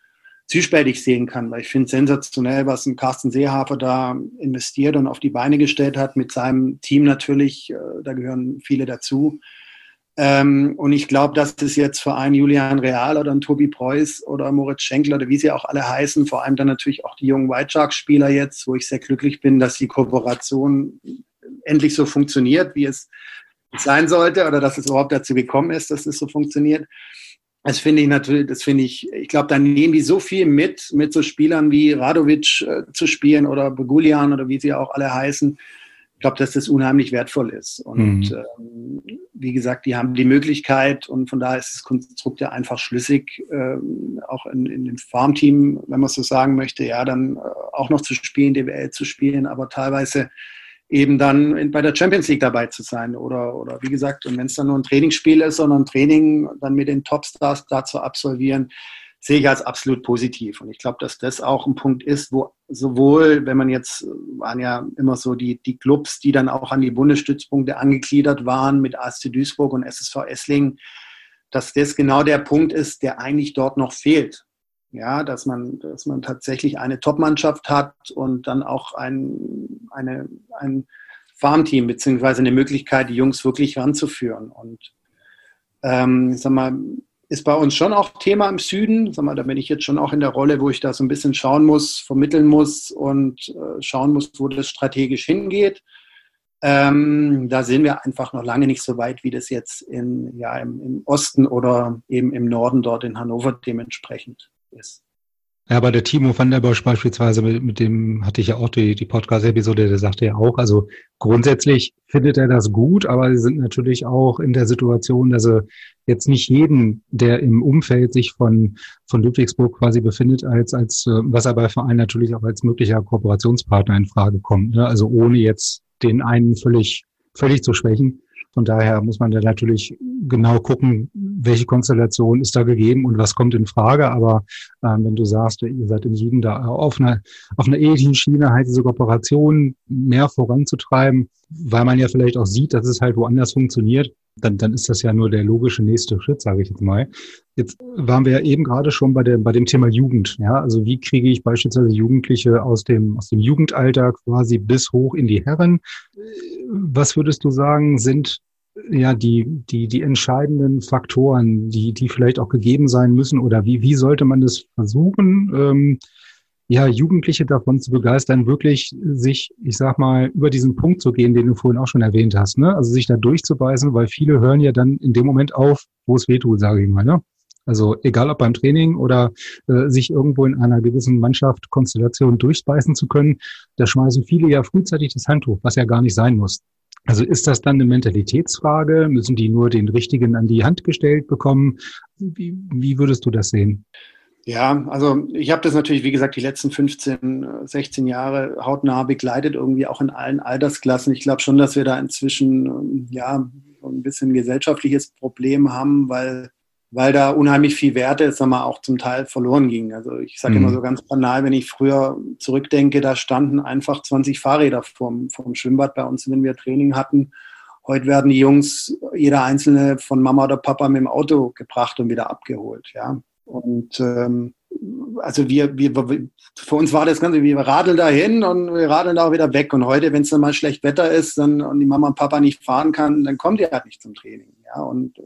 zwiespältig sehen kann, weil ich finde sensationell, was ein Carsten Seehafer da investiert und auf die Beine gestellt hat mit seinem Team natürlich, äh, da gehören viele dazu. Ähm, und ich glaube, dass das jetzt für einen Julian Real oder einen Tobi Preuß oder Moritz Schenkel oder wie sie auch alle heißen, vor allem dann natürlich auch die jungen White Shark Spieler jetzt, wo ich sehr glücklich bin, dass die Kooperation endlich so funktioniert, wie es sein sollte oder dass es überhaupt dazu gekommen ist, dass es so funktioniert. Das finde ich natürlich, das finde ich, ich glaube, da nehmen die so viel mit, mit so Spielern wie Radovic äh, zu spielen oder Begulian oder wie sie auch alle heißen ich glaube, dass das unheimlich wertvoll ist. Und mhm. ähm, wie gesagt, die haben die Möglichkeit und von daher ist das Konstrukt ja einfach schlüssig, ähm, auch in, in dem Farmteam, wenn man so sagen möchte, ja, dann äh, auch noch zu spielen, DWL zu spielen, aber teilweise eben dann in, bei der Champions League dabei zu sein oder, oder wie gesagt, und wenn es dann nur ein Trainingsspiel ist, sondern ein Training dann mit den Topstars da zu absolvieren, sehe ich als absolut positiv. Und ich glaube, dass das auch ein Punkt ist, wo sowohl, wenn man jetzt, waren ja immer so die, die Clubs, die dann auch an die Bundesstützpunkte angegliedert waren mit ASC Duisburg und SSV Esslingen, dass das genau der Punkt ist, der eigentlich dort noch fehlt. Ja, dass man, dass man tatsächlich eine Top-Mannschaft hat und dann auch ein, eine, ein Farmteam, beziehungsweise eine Möglichkeit, die Jungs wirklich ranzuführen. Und ähm, ich sag mal, ist bei uns schon auch Thema im Süden. Sag mal, da bin ich jetzt schon auch in der Rolle, wo ich da so ein bisschen schauen muss, vermitteln muss und äh, schauen muss, wo das strategisch hingeht. Ähm, da sind wir einfach noch lange nicht so weit, wie das jetzt in, ja, im, im Osten oder eben im Norden dort in Hannover dementsprechend ist. Ja, bei der Timo van der Bosch beispielsweise, mit, mit dem hatte ich ja auch die, die Podcast-Episode, der sagte ja auch, also grundsätzlich findet er das gut, aber sie sind natürlich auch in der Situation, dass er jetzt nicht jeden, der im Umfeld sich von, von Ludwigsburg quasi befindet, als, als äh, Wasserballverein natürlich auch als möglicher Kooperationspartner in Frage kommt. Ne? Also ohne jetzt den einen völlig, völlig zu schwächen. Von daher muss man da natürlich genau gucken, welche Konstellation ist da gegeben und was kommt in Frage. Aber ähm, wenn du sagst, ihr seid im Süden da auf einer, auf einer ähnlichen Schiene, halt diese Kooperation mehr voranzutreiben, weil man ja vielleicht auch sieht, dass es halt woanders funktioniert, dann, dann ist das ja nur der logische nächste Schritt, sage ich jetzt mal. Jetzt waren wir ja eben gerade schon bei, der, bei dem Thema Jugend. Ja, also wie kriege ich beispielsweise Jugendliche aus dem, aus dem Jugendalter quasi bis hoch in die Herren? Was würdest du sagen, sind ja die, die, die entscheidenden Faktoren, die, die vielleicht auch gegeben sein müssen oder wie, wie sollte man das versuchen? Ähm, ja, Jugendliche davon zu begeistern, wirklich sich, ich sag mal, über diesen Punkt zu gehen, den du vorhin auch schon erwähnt hast, ne? Also sich da durchzubeißen, weil viele hören ja dann in dem Moment auf, wo es wehtut, sage ich mal, ne? Also egal ob beim Training oder äh, sich irgendwo in einer gewissen Mannschaft Konstellation durchbeißen zu können, da schmeißen viele ja frühzeitig das Handtuch, was ja gar nicht sein muss. Also ist das dann eine Mentalitätsfrage? Müssen die nur den Richtigen an die Hand gestellt bekommen? Wie, wie würdest du das sehen? Ja, also ich habe das natürlich, wie gesagt, die letzten 15, 16 Jahre hautnah begleitet, irgendwie auch in allen Altersklassen. Ich glaube schon, dass wir da inzwischen ähm, ja ein bisschen gesellschaftliches Problem haben, weil, weil da unheimlich viel Werte jetzt mal auch zum Teil verloren ging. Also ich sage mhm. immer so ganz banal, wenn ich früher zurückdenke, da standen einfach 20 Fahrräder vorm, vorm Schwimmbad bei uns, wenn wir Training hatten. Heute werden die Jungs, jeder einzelne von Mama oder Papa mit dem Auto gebracht und wieder abgeholt. Ja, und ähm, also wir, wir, für uns war das Ganze, wir radeln da hin und wir radeln da auch wieder weg. Und heute, wenn es dann mal schlecht Wetter ist dann, und die Mama und Papa nicht fahren kann, dann kommt ihr halt nicht zum Training. Ja, und äh,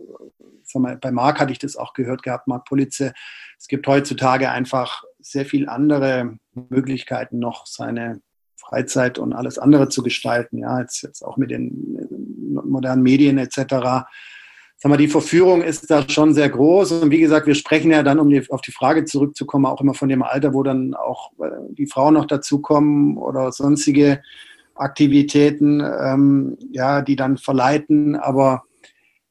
sag mal, bei Marc hatte ich das auch gehört gehabt, Marc Politze. Es gibt heutzutage einfach sehr viel andere Möglichkeiten noch, seine Freizeit und alles andere zu gestalten. Ja, jetzt, jetzt auch mit den modernen Medien etc sag mal, die Verführung ist da schon sehr groß. Und wie gesagt, wir sprechen ja dann, um die, auf die Frage zurückzukommen, auch immer von dem Alter, wo dann auch äh, die Frauen noch dazukommen oder sonstige Aktivitäten, ähm, ja, die dann verleiten. Aber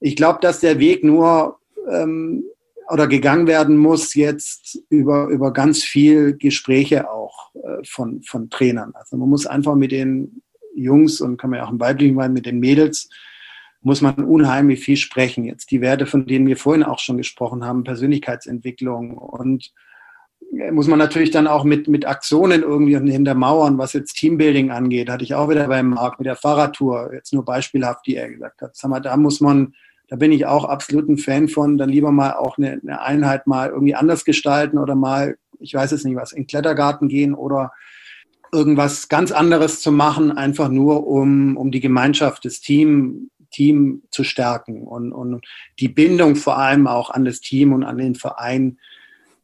ich glaube, dass der Weg nur ähm, oder gegangen werden muss jetzt über, über ganz viel Gespräche auch äh, von, von Trainern. Also man muss einfach mit den Jungs und kann man ja auch im weiblichen Wein mit den Mädels muss man unheimlich viel sprechen. Jetzt die Werte, von denen wir vorhin auch schon gesprochen haben, Persönlichkeitsentwicklung und äh, muss man natürlich dann auch mit, mit Aktionen irgendwie hintermauern, was jetzt Teambuilding angeht. Hatte ich auch wieder beim Markt mit der Fahrradtour, jetzt nur beispielhaft, die er gesagt hat. Sag mal, da muss man, da bin ich auch absolut ein Fan von, dann lieber mal auch eine, eine Einheit mal irgendwie anders gestalten oder mal, ich weiß es nicht was, in den Klettergarten gehen oder irgendwas ganz anderes zu machen, einfach nur um, um die Gemeinschaft, das Team Team zu stärken und, und die Bindung vor allem auch an das Team und an den Verein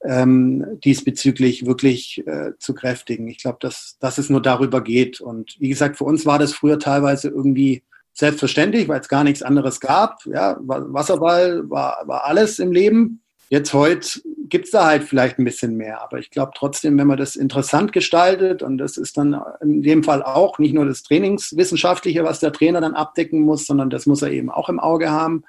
ähm, diesbezüglich wirklich äh, zu kräftigen. Ich glaube, dass, dass es nur darüber geht. Und wie gesagt, für uns war das früher teilweise irgendwie selbstverständlich, weil es gar nichts anderes gab. Ja, Wasserball war, war alles im Leben. Jetzt heute gibt es da halt vielleicht ein bisschen mehr. Aber ich glaube trotzdem, wenn man das interessant gestaltet, und das ist dann in dem Fall auch nicht nur das Trainingswissenschaftliche, was der Trainer dann abdecken muss, sondern das muss er eben auch im Auge haben,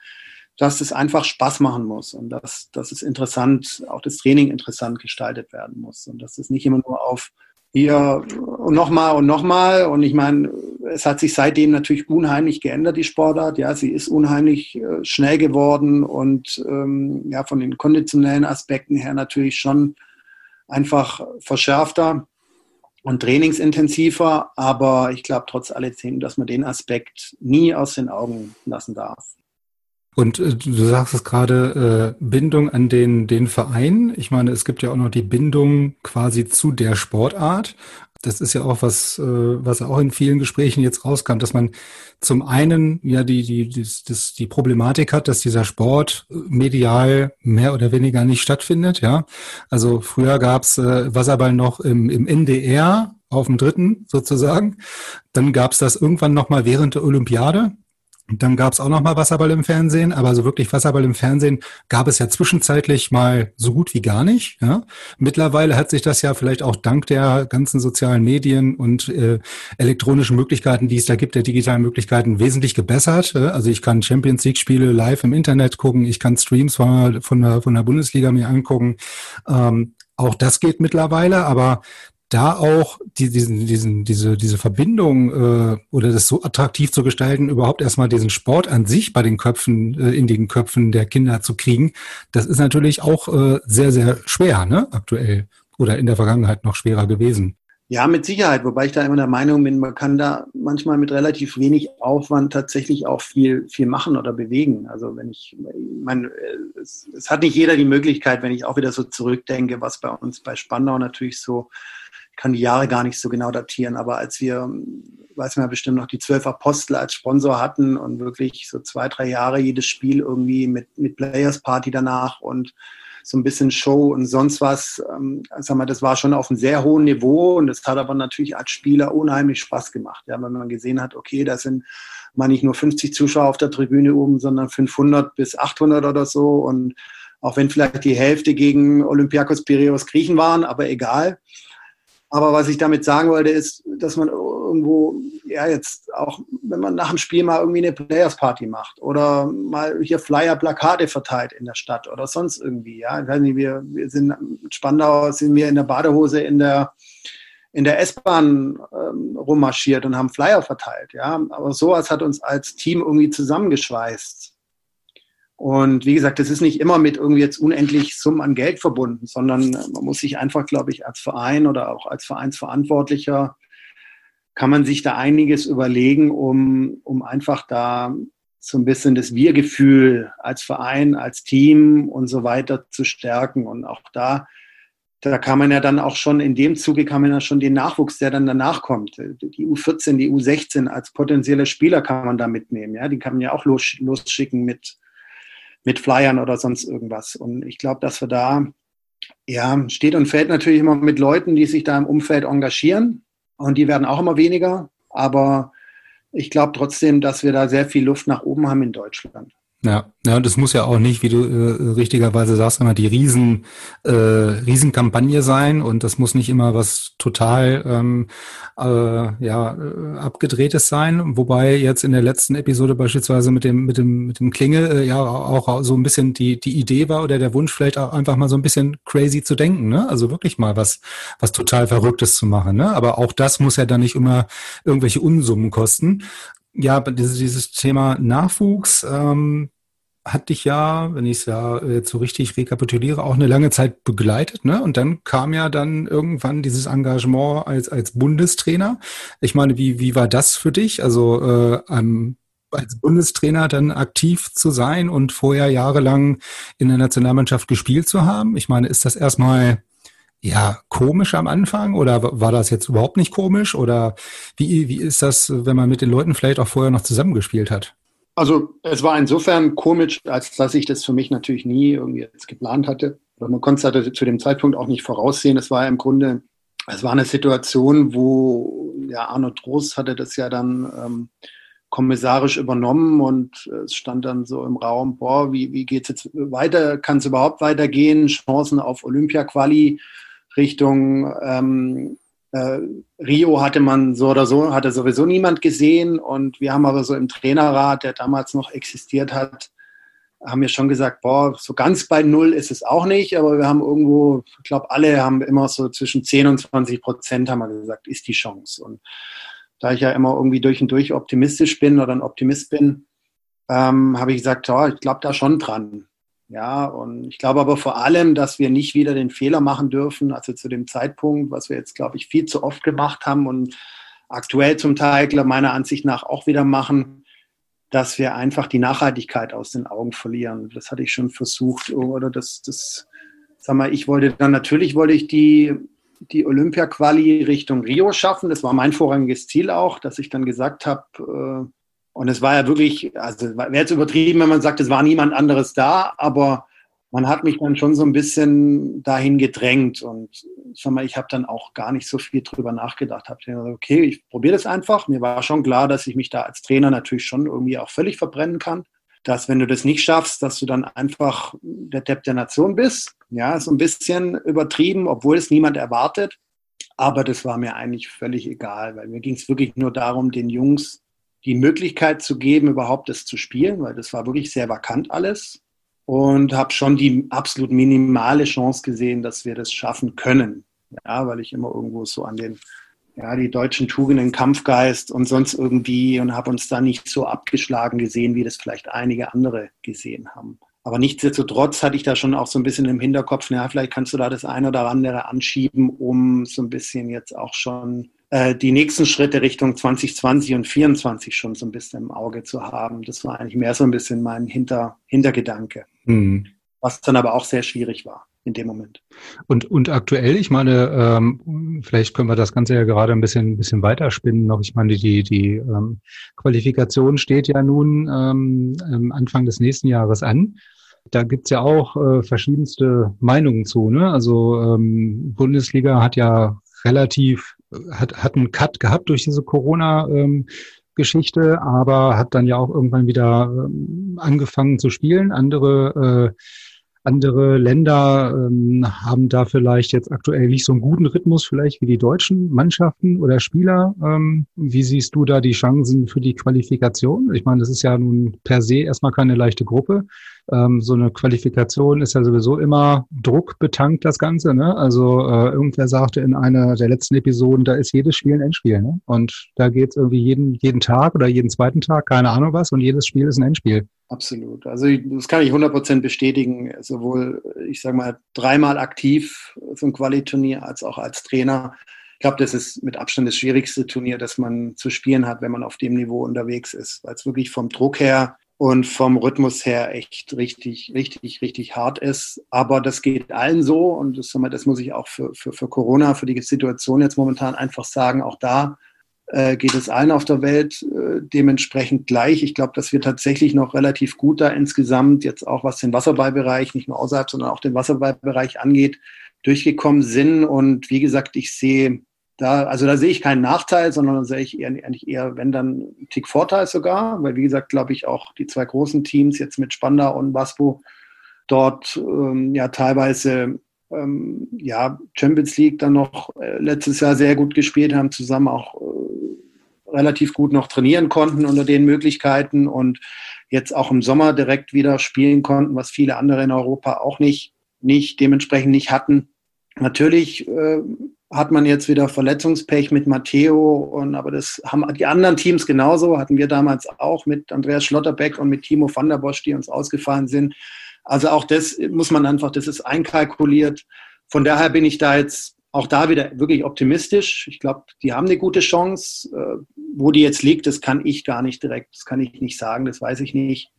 dass es einfach Spaß machen muss und dass, dass es interessant, auch das Training interessant gestaltet werden muss und dass es nicht immer nur auf hier und nochmal und nochmal. Und ich meine, es hat sich seitdem natürlich unheimlich geändert, die Sportart. Ja, sie ist unheimlich äh, schnell geworden und ähm, ja, von den konditionellen Aspekten her natürlich schon einfach verschärfter und trainingsintensiver. Aber ich glaube trotz alledem, dass man den Aspekt nie aus den Augen lassen darf. Und äh, du sagst es gerade, äh, Bindung an den, den Verein. Ich meine, es gibt ja auch noch die Bindung quasi zu der Sportart. das ist ja auch was, äh, was auch in vielen Gesprächen jetzt rauskam, dass man zum einen ja die, die, die, das, die Problematik hat, dass dieser Sport medial mehr oder weniger nicht stattfindet, ja. Also früher gab's äh, Wasserball noch im, im NDR auf dem dritten sozusagen. Dann gab's das irgendwann nochmal während der Olympiade. Dann gab es auch noch mal Wasserball im Fernsehen, aber so wirklich Wasserball im Fernsehen gab es ja zwischenzeitlich mal so gut wie gar nicht. Ja? Mittlerweile hat sich das ja vielleicht auch dank der ganzen sozialen Medien und äh, elektronischen Möglichkeiten, die es da gibt, der digitalen Möglichkeiten, wesentlich gebessert. Also ich kann Champions League-Spiele live im Internet gucken, ich kann Streams von, von, der, von der Bundesliga mir angucken. Ähm, auch das geht mittlerweile, aber da auch die, diesen, diesen, diese, diese Verbindung äh, oder das so attraktiv zu gestalten, überhaupt erstmal diesen Sport an sich bei den Köpfen, äh, in den Köpfen der Kinder zu kriegen, das ist natürlich auch äh, sehr, sehr schwer, ne, aktuell oder in der Vergangenheit noch schwerer gewesen. Ja, mit Sicherheit, wobei ich da immer der Meinung bin, man kann da manchmal mit relativ wenig Aufwand tatsächlich auch viel, viel machen oder bewegen. Also wenn ich, meine, es, es hat nicht jeder die Möglichkeit, wenn ich auch wieder so zurückdenke, was bei uns bei Spandau natürlich so kann die Jahre gar nicht so genau datieren, aber als wir, weiß man ja bestimmt noch, die zwölf Apostel als Sponsor hatten und wirklich so zwei, drei Jahre jedes Spiel irgendwie mit, mit Players Party danach und so ein bisschen Show und sonst was, ähm, sag mal, das war schon auf einem sehr hohen Niveau und das hat aber natürlich als Spieler unheimlich Spaß gemacht, ja, wenn man gesehen hat, okay, da sind mal nicht nur 50 Zuschauer auf der Tribüne oben, sondern 500 bis 800 oder so und auch wenn vielleicht die Hälfte gegen Olympiakos Piraeus Griechen waren, aber egal. Aber was ich damit sagen wollte, ist, dass man irgendwo, ja, jetzt auch, wenn man nach dem Spiel mal irgendwie eine Players Party macht oder mal hier Flyer, Plakate verteilt in der Stadt oder sonst irgendwie, ja. Ich weiß nicht, wir, wir sind in Spandau, sind wir in der Badehose in der, in der S-Bahn ähm, rummarschiert und haben Flyer verteilt, ja. Aber sowas hat uns als Team irgendwie zusammengeschweißt. Und wie gesagt, das ist nicht immer mit irgendwie jetzt unendlich Summen an Geld verbunden, sondern man muss sich einfach, glaube ich, als Verein oder auch als Vereinsverantwortlicher kann man sich da einiges überlegen, um, um einfach da so ein bisschen das Wir-Gefühl als Verein, als Team und so weiter zu stärken. Und auch da, da kann man ja dann auch schon, in dem Zuge kann man ja schon den Nachwuchs, der dann danach kommt, die U14, die U16 als potenzielle Spieler kann man da mitnehmen. Ja, die kann man ja auch los, losschicken mit, mit Flyern oder sonst irgendwas. Und ich glaube, dass wir da, ja, steht und fällt natürlich immer mit Leuten, die sich da im Umfeld engagieren. Und die werden auch immer weniger. Aber ich glaube trotzdem, dass wir da sehr viel Luft nach oben haben in Deutschland. Ja, ja, und das muss ja auch nicht, wie du äh, richtigerweise sagst, immer die Riesen, äh, Riesenkampagne sein und das muss nicht immer was total ähm, äh, ja, äh, abgedrehtes sein. Wobei jetzt in der letzten Episode beispielsweise mit dem, mit dem, mit dem Klinge äh, ja auch so ein bisschen die, die Idee war oder der Wunsch vielleicht auch einfach mal so ein bisschen crazy zu denken, ne? Also wirklich mal was, was total Verrücktes zu machen, ne? Aber auch das muss ja dann nicht immer irgendwelche Unsummen kosten ja, dieses, Thema Nachwuchs ähm, hat dich ja, wenn ich es ja jetzt so richtig rekapituliere, auch eine lange Zeit begleitet. Ne? Und dann kam ja dann irgendwann dieses Engagement als, als Bundestrainer. Ich meine, wie, wie war das für dich? Also äh, ähm, als Bundestrainer dann aktiv zu sein und vorher jahrelang in der Nationalmannschaft gespielt zu haben? Ich meine, ist das erstmal ja, komisch am Anfang oder war das jetzt überhaupt nicht komisch oder wie, wie ist das, wenn man mit den Leuten vielleicht auch vorher noch zusammengespielt hat? Also es war insofern komisch, als dass ich das für mich natürlich nie irgendwie jetzt geplant hatte. man konnte es zu dem Zeitpunkt auch nicht voraussehen. Es war im Grunde, es war eine Situation, wo ja Arno Trost hatte das ja dann ähm, kommissarisch übernommen und es stand dann so im Raum, boah, wie, wie geht es jetzt weiter? Kann es überhaupt weitergehen? Chancen auf Olympia-Quali? Richtung ähm, äh, Rio hatte man so oder so, hatte sowieso niemand gesehen und wir haben aber so im Trainerrat, der damals noch existiert hat, haben wir schon gesagt, boah, so ganz bei Null ist es auch nicht, aber wir haben irgendwo, ich glaube, alle haben immer so zwischen 10 und 20 Prozent, haben wir gesagt, ist die Chance. Und da ich ja immer irgendwie durch und durch optimistisch bin oder ein Optimist bin, ähm, habe ich gesagt, oh, ich glaube da schon dran. Ja, und ich glaube aber vor allem, dass wir nicht wieder den Fehler machen dürfen, also zu dem Zeitpunkt, was wir jetzt, glaube ich, viel zu oft gemacht haben und aktuell zum Teil meiner Ansicht nach auch wieder machen, dass wir einfach die Nachhaltigkeit aus den Augen verlieren. Das hatte ich schon versucht oder das, das, sag mal, ich wollte dann natürlich wollte ich die die Olympia-Quali Richtung Rio schaffen. Das war mein vorrangiges Ziel auch, dass ich dann gesagt habe, äh, und es war ja wirklich, also wäre jetzt übertrieben, wenn man sagt, es war niemand anderes da, aber man hat mich dann schon so ein bisschen dahin gedrängt und sag mal, ich habe dann auch gar nicht so viel drüber nachgedacht. Habe gesagt, okay, ich probiere das einfach. Mir war schon klar, dass ich mich da als Trainer natürlich schon irgendwie auch völlig verbrennen kann. Dass wenn du das nicht schaffst, dass du dann einfach der Depp der Nation bist. Ja, so ein bisschen übertrieben, obwohl es niemand erwartet. Aber das war mir eigentlich völlig egal, weil mir ging es wirklich nur darum, den Jungs die Möglichkeit zu geben, überhaupt das zu spielen, weil das war wirklich sehr vakant alles und habe schon die absolut minimale Chance gesehen, dass wir das schaffen können. Ja, weil ich immer irgendwo so an den, ja, die deutschen Tugenden, Kampfgeist und sonst irgendwie und habe uns da nicht so abgeschlagen gesehen, wie das vielleicht einige andere gesehen haben. Aber nichtsdestotrotz hatte ich da schon auch so ein bisschen im Hinterkopf, naja, vielleicht kannst du da das eine oder andere anschieben, um so ein bisschen jetzt auch schon äh, die nächsten Schritte Richtung 2020 und 2024 schon so ein bisschen im Auge zu haben. Das war eigentlich mehr so ein bisschen mein Hinter, Hintergedanke. Mhm. Was dann aber auch sehr schwierig war in dem Moment. Und, und aktuell, ich meine, ähm, vielleicht können wir das Ganze ja gerade ein bisschen, ein bisschen weiterspinnen noch. Ich meine, die, die ähm, Qualifikation steht ja nun ähm, Anfang des nächsten Jahres an. Da gibt's ja auch äh, verschiedenste Meinungen zu. Ne? Also ähm, Bundesliga hat ja relativ hat, hat einen Cut gehabt durch diese Corona. Ähm, Geschichte, aber hat dann ja auch irgendwann wieder ähm, angefangen zu spielen. Andere äh, andere Länder ähm, haben da vielleicht jetzt aktuell nicht so einen guten Rhythmus, vielleicht wie die deutschen Mannschaften oder Spieler. Ähm, wie siehst du da die Chancen für die Qualifikation? Ich meine, das ist ja nun per se erstmal keine leichte Gruppe. Ähm, so eine Qualifikation ist ja sowieso immer Druck betankt, das Ganze. Ne? Also äh, irgendwer sagte in einer der letzten Episoden, da ist jedes Spiel ein Endspiel. Ne? Und da geht's irgendwie jeden, jeden Tag oder jeden zweiten Tag, keine Ahnung was, und jedes Spiel ist ein Endspiel. Absolut. Also das kann ich 100% bestätigen, sowohl, ich sage mal, dreimal aktiv so ein Quali-Turnier als auch als Trainer. Ich glaube, das ist mit Abstand das schwierigste Turnier, das man zu spielen hat, wenn man auf dem Niveau unterwegs ist, weil es wirklich vom Druck her und vom Rhythmus her echt richtig, richtig, richtig hart ist. Aber das geht allen so und das, das muss ich auch für, für, für Corona, für die Situation jetzt momentan einfach sagen, auch da äh, geht es allen auf der Welt äh, dementsprechend gleich. Ich glaube, dass wir tatsächlich noch relativ gut da insgesamt, jetzt auch was den Wasserballbereich, nicht nur außerhalb, sondern auch den Wasserballbereich angeht, durchgekommen sind. Und wie gesagt, ich sehe da, also da sehe ich keinen Nachteil, sondern da sehe ich eher, eigentlich eher, wenn dann einen Tick Vorteil sogar, weil wie gesagt, glaube ich, auch die zwei großen Teams jetzt mit Spandau und Waspo dort ähm, ja teilweise ähm, ja, Champions League dann noch äh, letztes Jahr sehr gut gespielt haben, zusammen auch äh, relativ gut noch trainieren konnten unter den Möglichkeiten und jetzt auch im Sommer direkt wieder spielen konnten, was viele andere in Europa auch nicht, nicht dementsprechend nicht hatten. Natürlich äh, hat man jetzt wieder Verletzungspech mit Matteo und aber das haben die anderen Teams genauso, hatten wir damals auch mit Andreas Schlotterbeck und mit Timo van der Bosch, die uns ausgefallen sind. Also auch das muss man einfach, das ist einkalkuliert. Von daher bin ich da jetzt auch da wieder wirklich optimistisch. Ich glaube, die haben eine gute Chance. Äh, wo die jetzt liegt, das kann ich gar nicht direkt, das kann ich nicht sagen, das weiß ich nicht.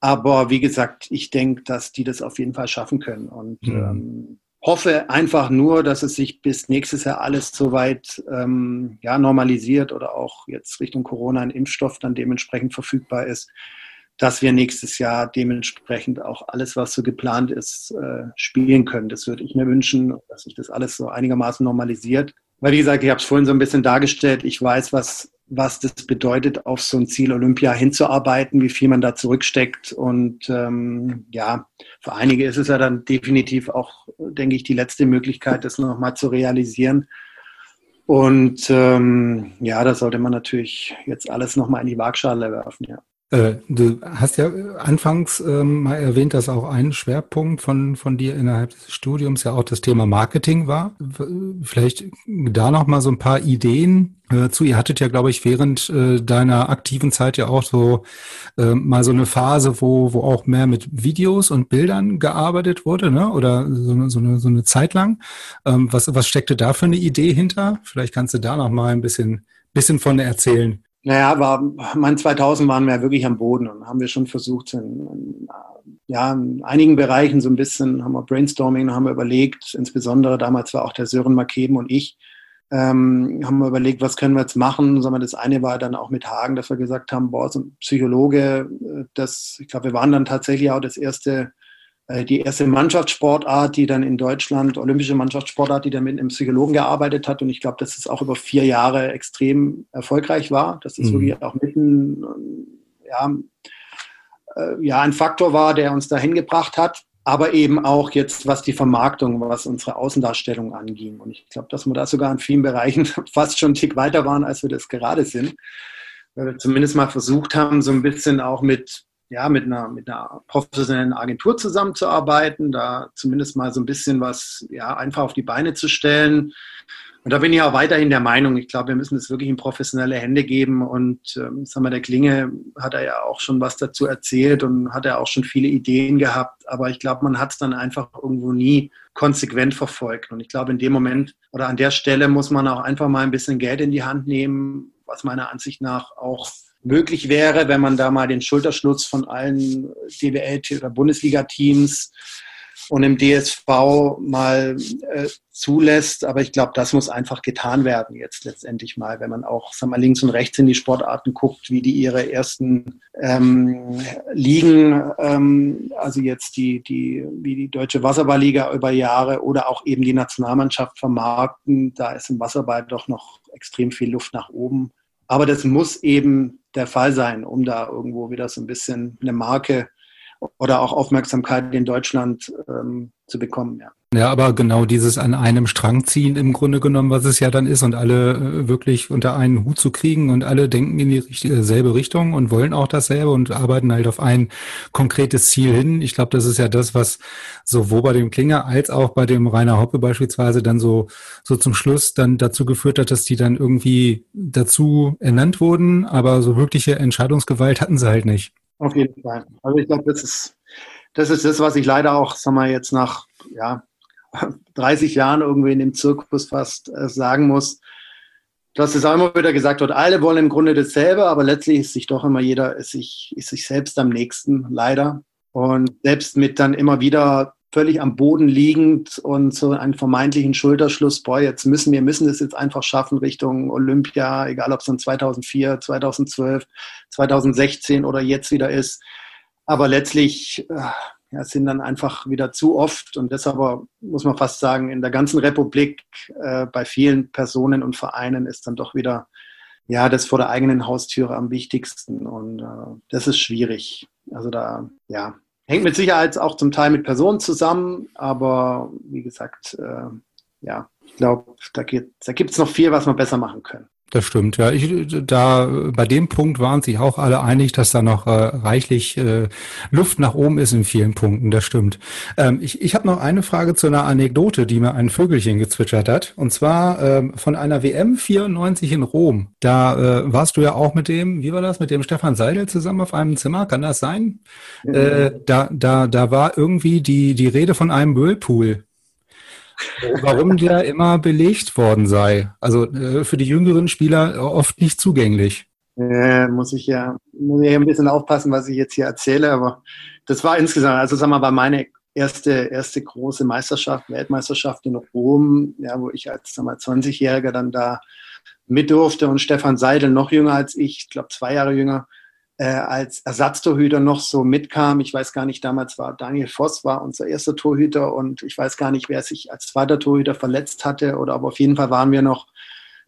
Aber wie gesagt, ich denke, dass die das auf jeden Fall schaffen können und mhm. ähm, hoffe einfach nur, dass es sich bis nächstes Jahr alles soweit ähm, ja, normalisiert oder auch jetzt Richtung Corona ein Impfstoff dann dementsprechend verfügbar ist, dass wir nächstes Jahr dementsprechend auch alles, was so geplant ist, äh, spielen können. Das würde ich mir wünschen, dass sich das alles so einigermaßen normalisiert. Weil, wie gesagt, ich habe es vorhin so ein bisschen dargestellt. Ich weiß, was, was das bedeutet, auf so ein Ziel Olympia hinzuarbeiten, wie viel man da zurücksteckt. Und ähm, ja, für einige ist es ja dann definitiv auch, denke ich, die letzte Möglichkeit, das nochmal zu realisieren. Und ähm, ja, da sollte man natürlich jetzt alles nochmal in die Waagschale werfen, ja. Äh, du hast ja anfangs ähm, mal erwähnt, dass auch ein Schwerpunkt von, von dir innerhalb des Studiums ja auch das Thema Marketing war. Vielleicht da noch mal so ein paar Ideen äh, zu. Ihr hattet ja, glaube ich, während äh, deiner aktiven Zeit ja auch so äh, mal so eine Phase, wo, wo auch mehr mit Videos und Bildern gearbeitet wurde, ne? oder so eine, so eine, so eine Zeit lang. Ähm, was, was steckte da für eine Idee hinter? Vielleicht kannst du da noch mal ein bisschen, bisschen von erzählen. Naja, aber mein 2000 waren wir wirklich am Boden und haben wir schon versucht, ein, ein ja, in einigen Bereichen so ein bisschen haben wir Brainstorming, haben wir überlegt, insbesondere damals war auch der Sören Makeben und ich, ähm, haben wir überlegt, was können wir jetzt machen. Wir, das eine war dann auch mit Hagen, dass wir gesagt haben, boah, so ein Psychologe, äh, das, ich glaube, wir waren dann tatsächlich auch das erste, die erste Mannschaftssportart, die dann in Deutschland, olympische Mannschaftssportart, die dann mit einem Psychologen gearbeitet hat. Und ich glaube, dass es auch über vier Jahre extrem erfolgreich war, dass es mhm. wirklich auch mitten, ja, äh, ja, ein Faktor war, der uns dahin gebracht hat, aber eben auch jetzt, was die Vermarktung, was unsere Außendarstellung anging. Und ich glaube, dass wir da sogar in vielen Bereichen fast schon einen Tick weiter waren, als wir das gerade sind. Weil wir zumindest mal versucht haben, so ein bisschen auch mit, ja, mit einer, mit einer professionellen Agentur zusammenzuarbeiten, da zumindest mal so ein bisschen was, ja, einfach auf die Beine zu stellen, und da bin ich auch weiterhin der Meinung, ich glaube, wir müssen es wirklich in professionelle Hände geben. Und ähm, sagen wir, der Klinge hat er ja auch schon was dazu erzählt und hat er auch schon viele Ideen gehabt. Aber ich glaube, man hat es dann einfach irgendwo nie konsequent verfolgt. Und ich glaube, in dem Moment oder an der Stelle muss man auch einfach mal ein bisschen Geld in die Hand nehmen, was meiner Ansicht nach auch möglich wäre, wenn man da mal den Schulterschluss von allen DWL- oder Bundesliga-Teams und im DSV mal äh, zulässt. Aber ich glaube, das muss einfach getan werden jetzt letztendlich mal, wenn man auch sag mal, links und rechts in die Sportarten guckt, wie die ihre ersten ähm, Ligen, ähm, also jetzt die, die, wie die Deutsche Wasserballliga über Jahre oder auch eben die Nationalmannschaft vermarkten. Da ist im Wasserball doch noch extrem viel Luft nach oben. Aber das muss eben der Fall sein, um da irgendwo wieder so ein bisschen eine Marke oder auch Aufmerksamkeit in Deutschland ähm, zu bekommen. Ja. Ja, aber genau dieses an einem Strang ziehen im Grunde genommen, was es ja dann ist und alle äh, wirklich unter einen Hut zu kriegen und alle denken in dieselbe Richtung und wollen auch dasselbe und arbeiten halt auf ein konkretes Ziel hin. Ich glaube, das ist ja das, was sowohl bei dem Klinger als auch bei dem Rainer Hoppe beispielsweise dann so, so zum Schluss dann dazu geführt hat, dass die dann irgendwie dazu ernannt wurden, aber so wirkliche Entscheidungsgewalt hatten sie halt nicht. Auf jeden Fall. Also ich glaube, das ist, das ist das, was ich leider auch, sag mal, jetzt nach ja, 30 Jahren irgendwie in dem Zirkus fast äh, sagen muss. Dass es auch immer wieder gesagt wird, alle wollen im Grunde dasselbe, aber letztlich ist sich doch immer jeder, ist sich, ist sich selbst am nächsten, leider. Und selbst mit dann immer wieder völlig am Boden liegend und so einen vermeintlichen Schulterschluss, boah, jetzt müssen wir müssen das jetzt einfach schaffen Richtung Olympia, egal ob es dann 2004, 2012, 2016 oder jetzt wieder ist. Aber letztlich äh, ja, sind dann einfach wieder zu oft und deshalb muss man fast sagen, in der ganzen Republik äh, bei vielen Personen und Vereinen ist dann doch wieder ja, das vor der eigenen Haustüre am wichtigsten und äh, das ist schwierig. Also da, ja, Hängt mit Sicherheit auch zum Teil mit Personen zusammen, aber wie gesagt, äh, ja, ich glaube, da, da gibt es noch viel, was wir besser machen können. Das stimmt, ja. Ich, da bei dem Punkt waren sich auch alle einig, dass da noch äh, reichlich äh, Luft nach oben ist in vielen Punkten. Das stimmt. Ähm, ich ich habe noch eine Frage zu einer Anekdote, die mir ein Vögelchen gezwitschert hat. Und zwar ähm, von einer WM 94 in Rom. Da äh, warst du ja auch mit dem, wie war das, mit dem Stefan Seidel zusammen auf einem Zimmer. Kann das sein? Mhm. Äh, da da da war irgendwie die die Rede von einem Whirlpool warum der immer belegt worden sei. Also äh, für die jüngeren Spieler oft nicht zugänglich. Äh, muss ich ja muss ich ein bisschen aufpassen, was ich jetzt hier erzähle, aber das war insgesamt, also sagen wir mal, meine erste, erste große Meisterschaft, Weltmeisterschaft in Rom, ja, wo ich als 20-Jähriger dann da mit durfte und Stefan Seidel noch jünger als ich, ich glaube zwei Jahre jünger, äh, als Ersatztorhüter noch so mitkam. Ich weiß gar nicht, damals war Daniel Voss war unser erster Torhüter und ich weiß gar nicht, wer sich als zweiter Torhüter verletzt hatte oder aber auf jeden Fall waren wir noch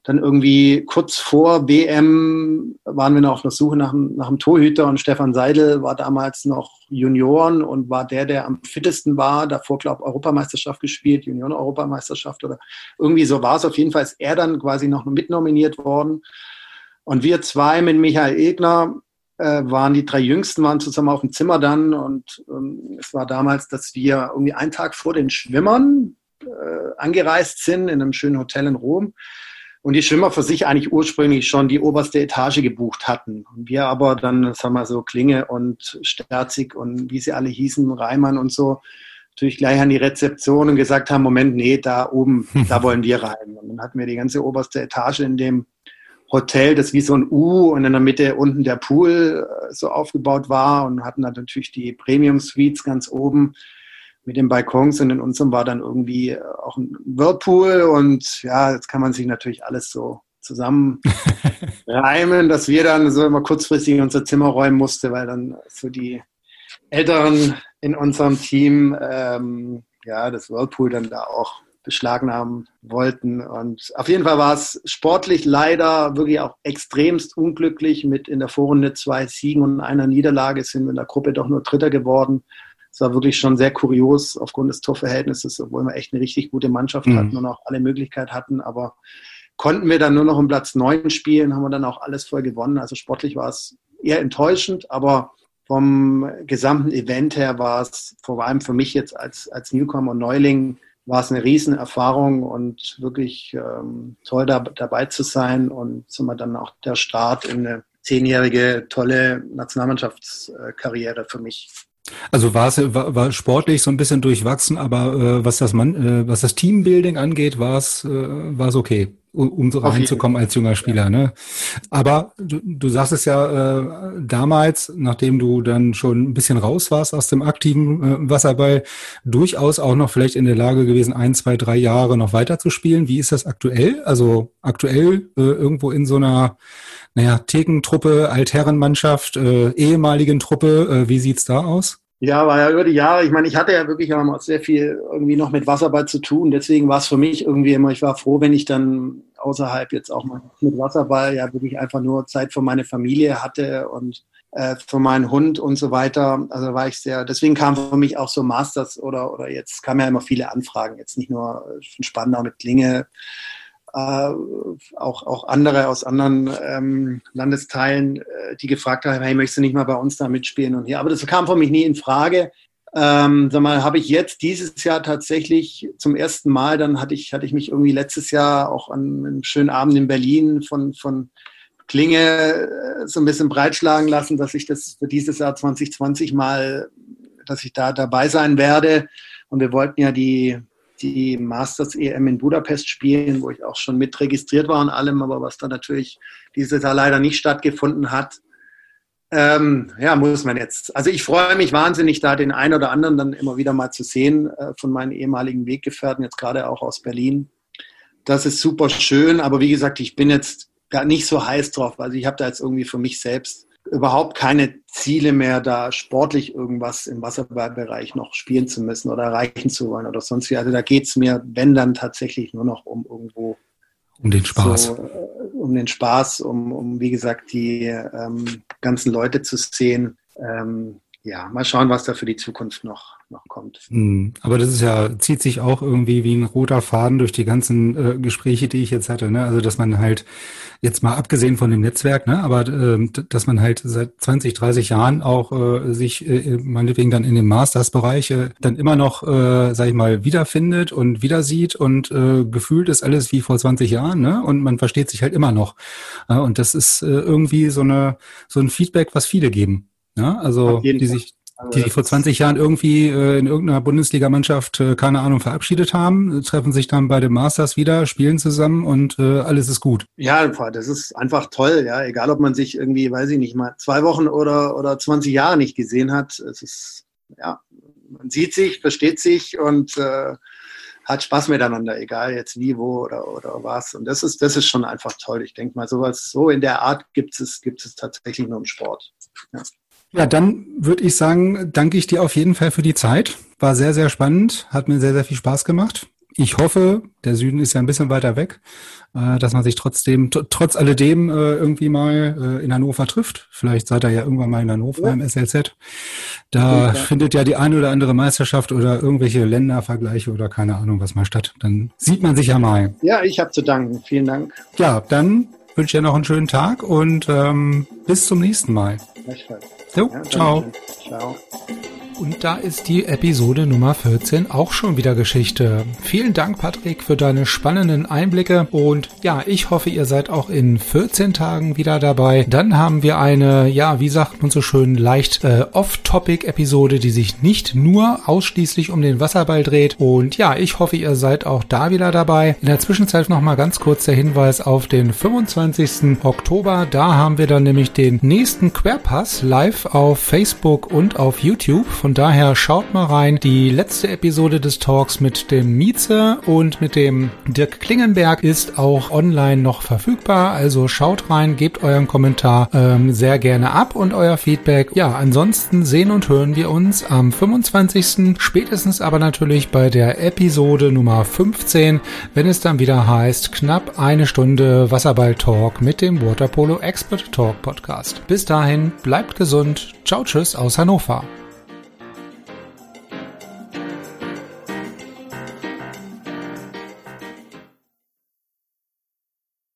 dann irgendwie kurz vor WM waren wir noch auf der Suche nach, nach einem Torhüter und Stefan Seidel war damals noch Junioren und war der, der am fittesten war. Davor, glaube ich, Europameisterschaft gespielt, Junioren-Europameisterschaft oder irgendwie so war es. Auf jeden Fall ist er dann quasi noch mitnominiert worden. Und wir zwei mit Michael Egner äh, waren die drei Jüngsten, waren zusammen auf dem Zimmer dann und ähm, es war damals, dass wir irgendwie einen Tag vor den Schwimmern äh, angereist sind in einem schönen Hotel in Rom und die Schwimmer für sich eigentlich ursprünglich schon die oberste Etage gebucht hatten. Und wir aber dann, sagen wir so, Klinge und Sterzig und wie sie alle hießen, Reimann und so, natürlich gleich an die Rezeption und gesagt haben, Moment, nee, da oben, da wollen wir rein. Und dann hatten wir die ganze oberste Etage in dem Hotel, das wie so ein U und in der Mitte unten der Pool äh, so aufgebaut war und hatten dann natürlich die Premium Suites ganz oben mit den Balkons und in unserem war dann irgendwie äh, auch ein Whirlpool und ja, jetzt kann man sich natürlich alles so zusammen reimen, dass wir dann so immer kurzfristig unser Zimmer räumen mussten, weil dann so die Älteren in unserem Team ähm, ja das Whirlpool dann da auch beschlagnahmen wollten. Und auf jeden Fall war es sportlich leider wirklich auch extremst unglücklich. Mit in der Vorrunde zwei Siegen und einer Niederlage sind wir in der Gruppe doch nur Dritter geworden. Es war wirklich schon sehr kurios aufgrund des Torverhältnisses, obwohl wir echt eine richtig gute Mannschaft mhm. hatten und auch alle Möglichkeiten hatten. Aber konnten wir dann nur noch um Platz neun spielen, haben wir dann auch alles voll gewonnen. Also sportlich war es eher enttäuschend, aber vom gesamten Event her war es vor allem für mich jetzt als, als Newcomer und Neuling war es eine Riesenerfahrung und wirklich ähm, toll da, dabei zu sein und sind dann auch der Start in eine zehnjährige tolle Nationalmannschaftskarriere für mich. Also war es war, war sportlich so ein bisschen durchwachsen, aber äh, was das Mann, äh, was das Teambuilding angeht, war es äh, war es okay um so reinzukommen als junger Spieler. Ne? Aber du, du sagst es ja äh, damals, nachdem du dann schon ein bisschen raus warst aus dem aktiven äh, Wasserball, durchaus auch noch vielleicht in der Lage gewesen, ein, zwei, drei Jahre noch weiter zu spielen. Wie ist das aktuell? Also aktuell äh, irgendwo in so einer naja, Thekentruppe, Altherrenmannschaft, äh, ehemaligen Truppe, äh, wie sieht's da aus? Ja, war ja über die Jahre. Ich meine, ich hatte ja wirklich auch sehr viel irgendwie noch mit Wasserball zu tun. Deswegen war es für mich irgendwie immer, ich war froh, wenn ich dann außerhalb jetzt auch mal mit Wasserball ja wirklich einfach nur Zeit für meine Familie hatte und äh, für meinen Hund und so weiter. Also war ich sehr, deswegen kam für mich auch so Masters oder, oder jetzt kamen ja immer viele Anfragen, jetzt nicht nur von Spandau mit Klinge, auch, auch andere aus anderen ähm, Landesteilen, äh, die gefragt haben, hey, möchtest du nicht mal bei uns da mitspielen und hier. Aber das kam für mich nie in Frage. Ähm, sag mal, habe ich jetzt dieses Jahr tatsächlich zum ersten Mal, dann hatte ich, hatte ich mich irgendwie letztes Jahr auch an einem schönen Abend in Berlin von, von Klinge äh, so ein bisschen breitschlagen lassen, dass ich das für dieses Jahr 2020 mal, dass ich da dabei sein werde. Und wir wollten ja die, die Masters EM in Budapest spielen, wo ich auch schon mit registriert war und allem, aber was da natürlich dieses Jahr leider nicht stattgefunden hat. Ähm, ja, muss man jetzt. Also ich freue mich wahnsinnig, da den einen oder anderen dann immer wieder mal zu sehen äh, von meinen ehemaligen Weggefährten, jetzt gerade auch aus Berlin. Das ist super schön, aber wie gesagt, ich bin jetzt gar nicht so heiß drauf. Also ich habe da jetzt irgendwie für mich selbst überhaupt keine Ziele mehr, da sportlich irgendwas im Wasserballbereich noch spielen zu müssen oder erreichen zu wollen oder sonst wie. Also da geht es mir, wenn dann tatsächlich nur noch um irgendwo. Um den Spaß. So, äh, um den Spaß, um, um wie gesagt, die ähm, ganzen Leute zu sehen. Ähm, ja, mal schauen, was da für die Zukunft noch, noch kommt. Hm, aber das ist ja, zieht sich auch irgendwie wie ein roter Faden durch die ganzen äh, Gespräche, die ich jetzt hatte. Ne? Also, dass man halt, jetzt mal abgesehen von dem Netzwerk, ne, aber äh, dass man halt seit 20, 30 Jahren auch äh, sich äh, meinetwegen dann in dem Masters-Bereich äh, dann immer noch, äh, sag ich mal, wiederfindet und wieder sieht und äh, gefühlt ist alles wie vor 20 Jahren, ne? Und man versteht sich halt immer noch. Äh, und das ist äh, irgendwie so eine so ein Feedback, was viele geben. Ja, also die sich, die sich vor 20 Jahren irgendwie äh, in irgendeiner Bundesligamannschaft, äh, keine Ahnung, verabschiedet haben, treffen sich dann bei den Masters wieder, spielen zusammen und äh, alles ist gut. Ja, das ist einfach toll, ja. Egal ob man sich irgendwie, weiß ich nicht, mal zwei Wochen oder, oder 20 Jahre nicht gesehen hat. Es ist, ja, man sieht sich, versteht sich und äh, hat Spaß miteinander, egal jetzt wie, wo oder, oder was. Und das ist, das ist schon einfach toll. Ich denke mal, sowas, so in der Art gibt es, gibt es tatsächlich nur im Sport. Ja. Ja, dann würde ich sagen, danke ich dir auf jeden Fall für die Zeit. War sehr, sehr spannend, hat mir sehr, sehr viel Spaß gemacht. Ich hoffe, der Süden ist ja ein bisschen weiter weg, äh, dass man sich trotzdem, trotz alledem äh, irgendwie mal äh, in Hannover trifft. Vielleicht seid ihr ja irgendwann mal in Hannover ja. im SLZ. Da ja. findet ja die eine oder andere Meisterschaft oder irgendwelche Ländervergleiche oder keine Ahnung was mal statt. Dann sieht man sich ja mal. Ja, ich habe zu danken. Vielen Dank. Ja, dann wünsche ich dir noch einen schönen Tag und ähm, bis zum nächsten Mal. Gleichfalls. Jo, ja, ciao. Ciao. Und da ist die Episode Nummer 14 auch schon wieder Geschichte. Vielen Dank, Patrick, für deine spannenden Einblicke und ja, ich hoffe, ihr seid auch in 14 Tagen wieder dabei. Dann haben wir eine, ja, wie sagt man so schön, leicht äh, Off-Topic-Episode, die sich nicht nur ausschließlich um den Wasserball dreht und ja, ich hoffe, ihr seid auch da wieder dabei. In der Zwischenzeit noch mal ganz kurz der Hinweis auf den 25. Oktober. Da haben wir dann nämlich den nächsten Querpass live auf Facebook und auf YouTube. Von daher schaut mal rein. Die letzte Episode des Talks mit dem Mieze und mit dem Dirk Klingenberg ist auch online noch verfügbar. Also schaut rein, gebt euren Kommentar ähm, sehr gerne ab und euer Feedback. Ja, ansonsten sehen und hören wir uns am 25. spätestens aber natürlich bei der Episode Nummer 15, wenn es dann wieder heißt, knapp eine Stunde Wasserball Talk mit dem Waterpolo Expert Talk Podcast. Bis dahin, bleibt gesund. Ciao, tschüss aus Hannover.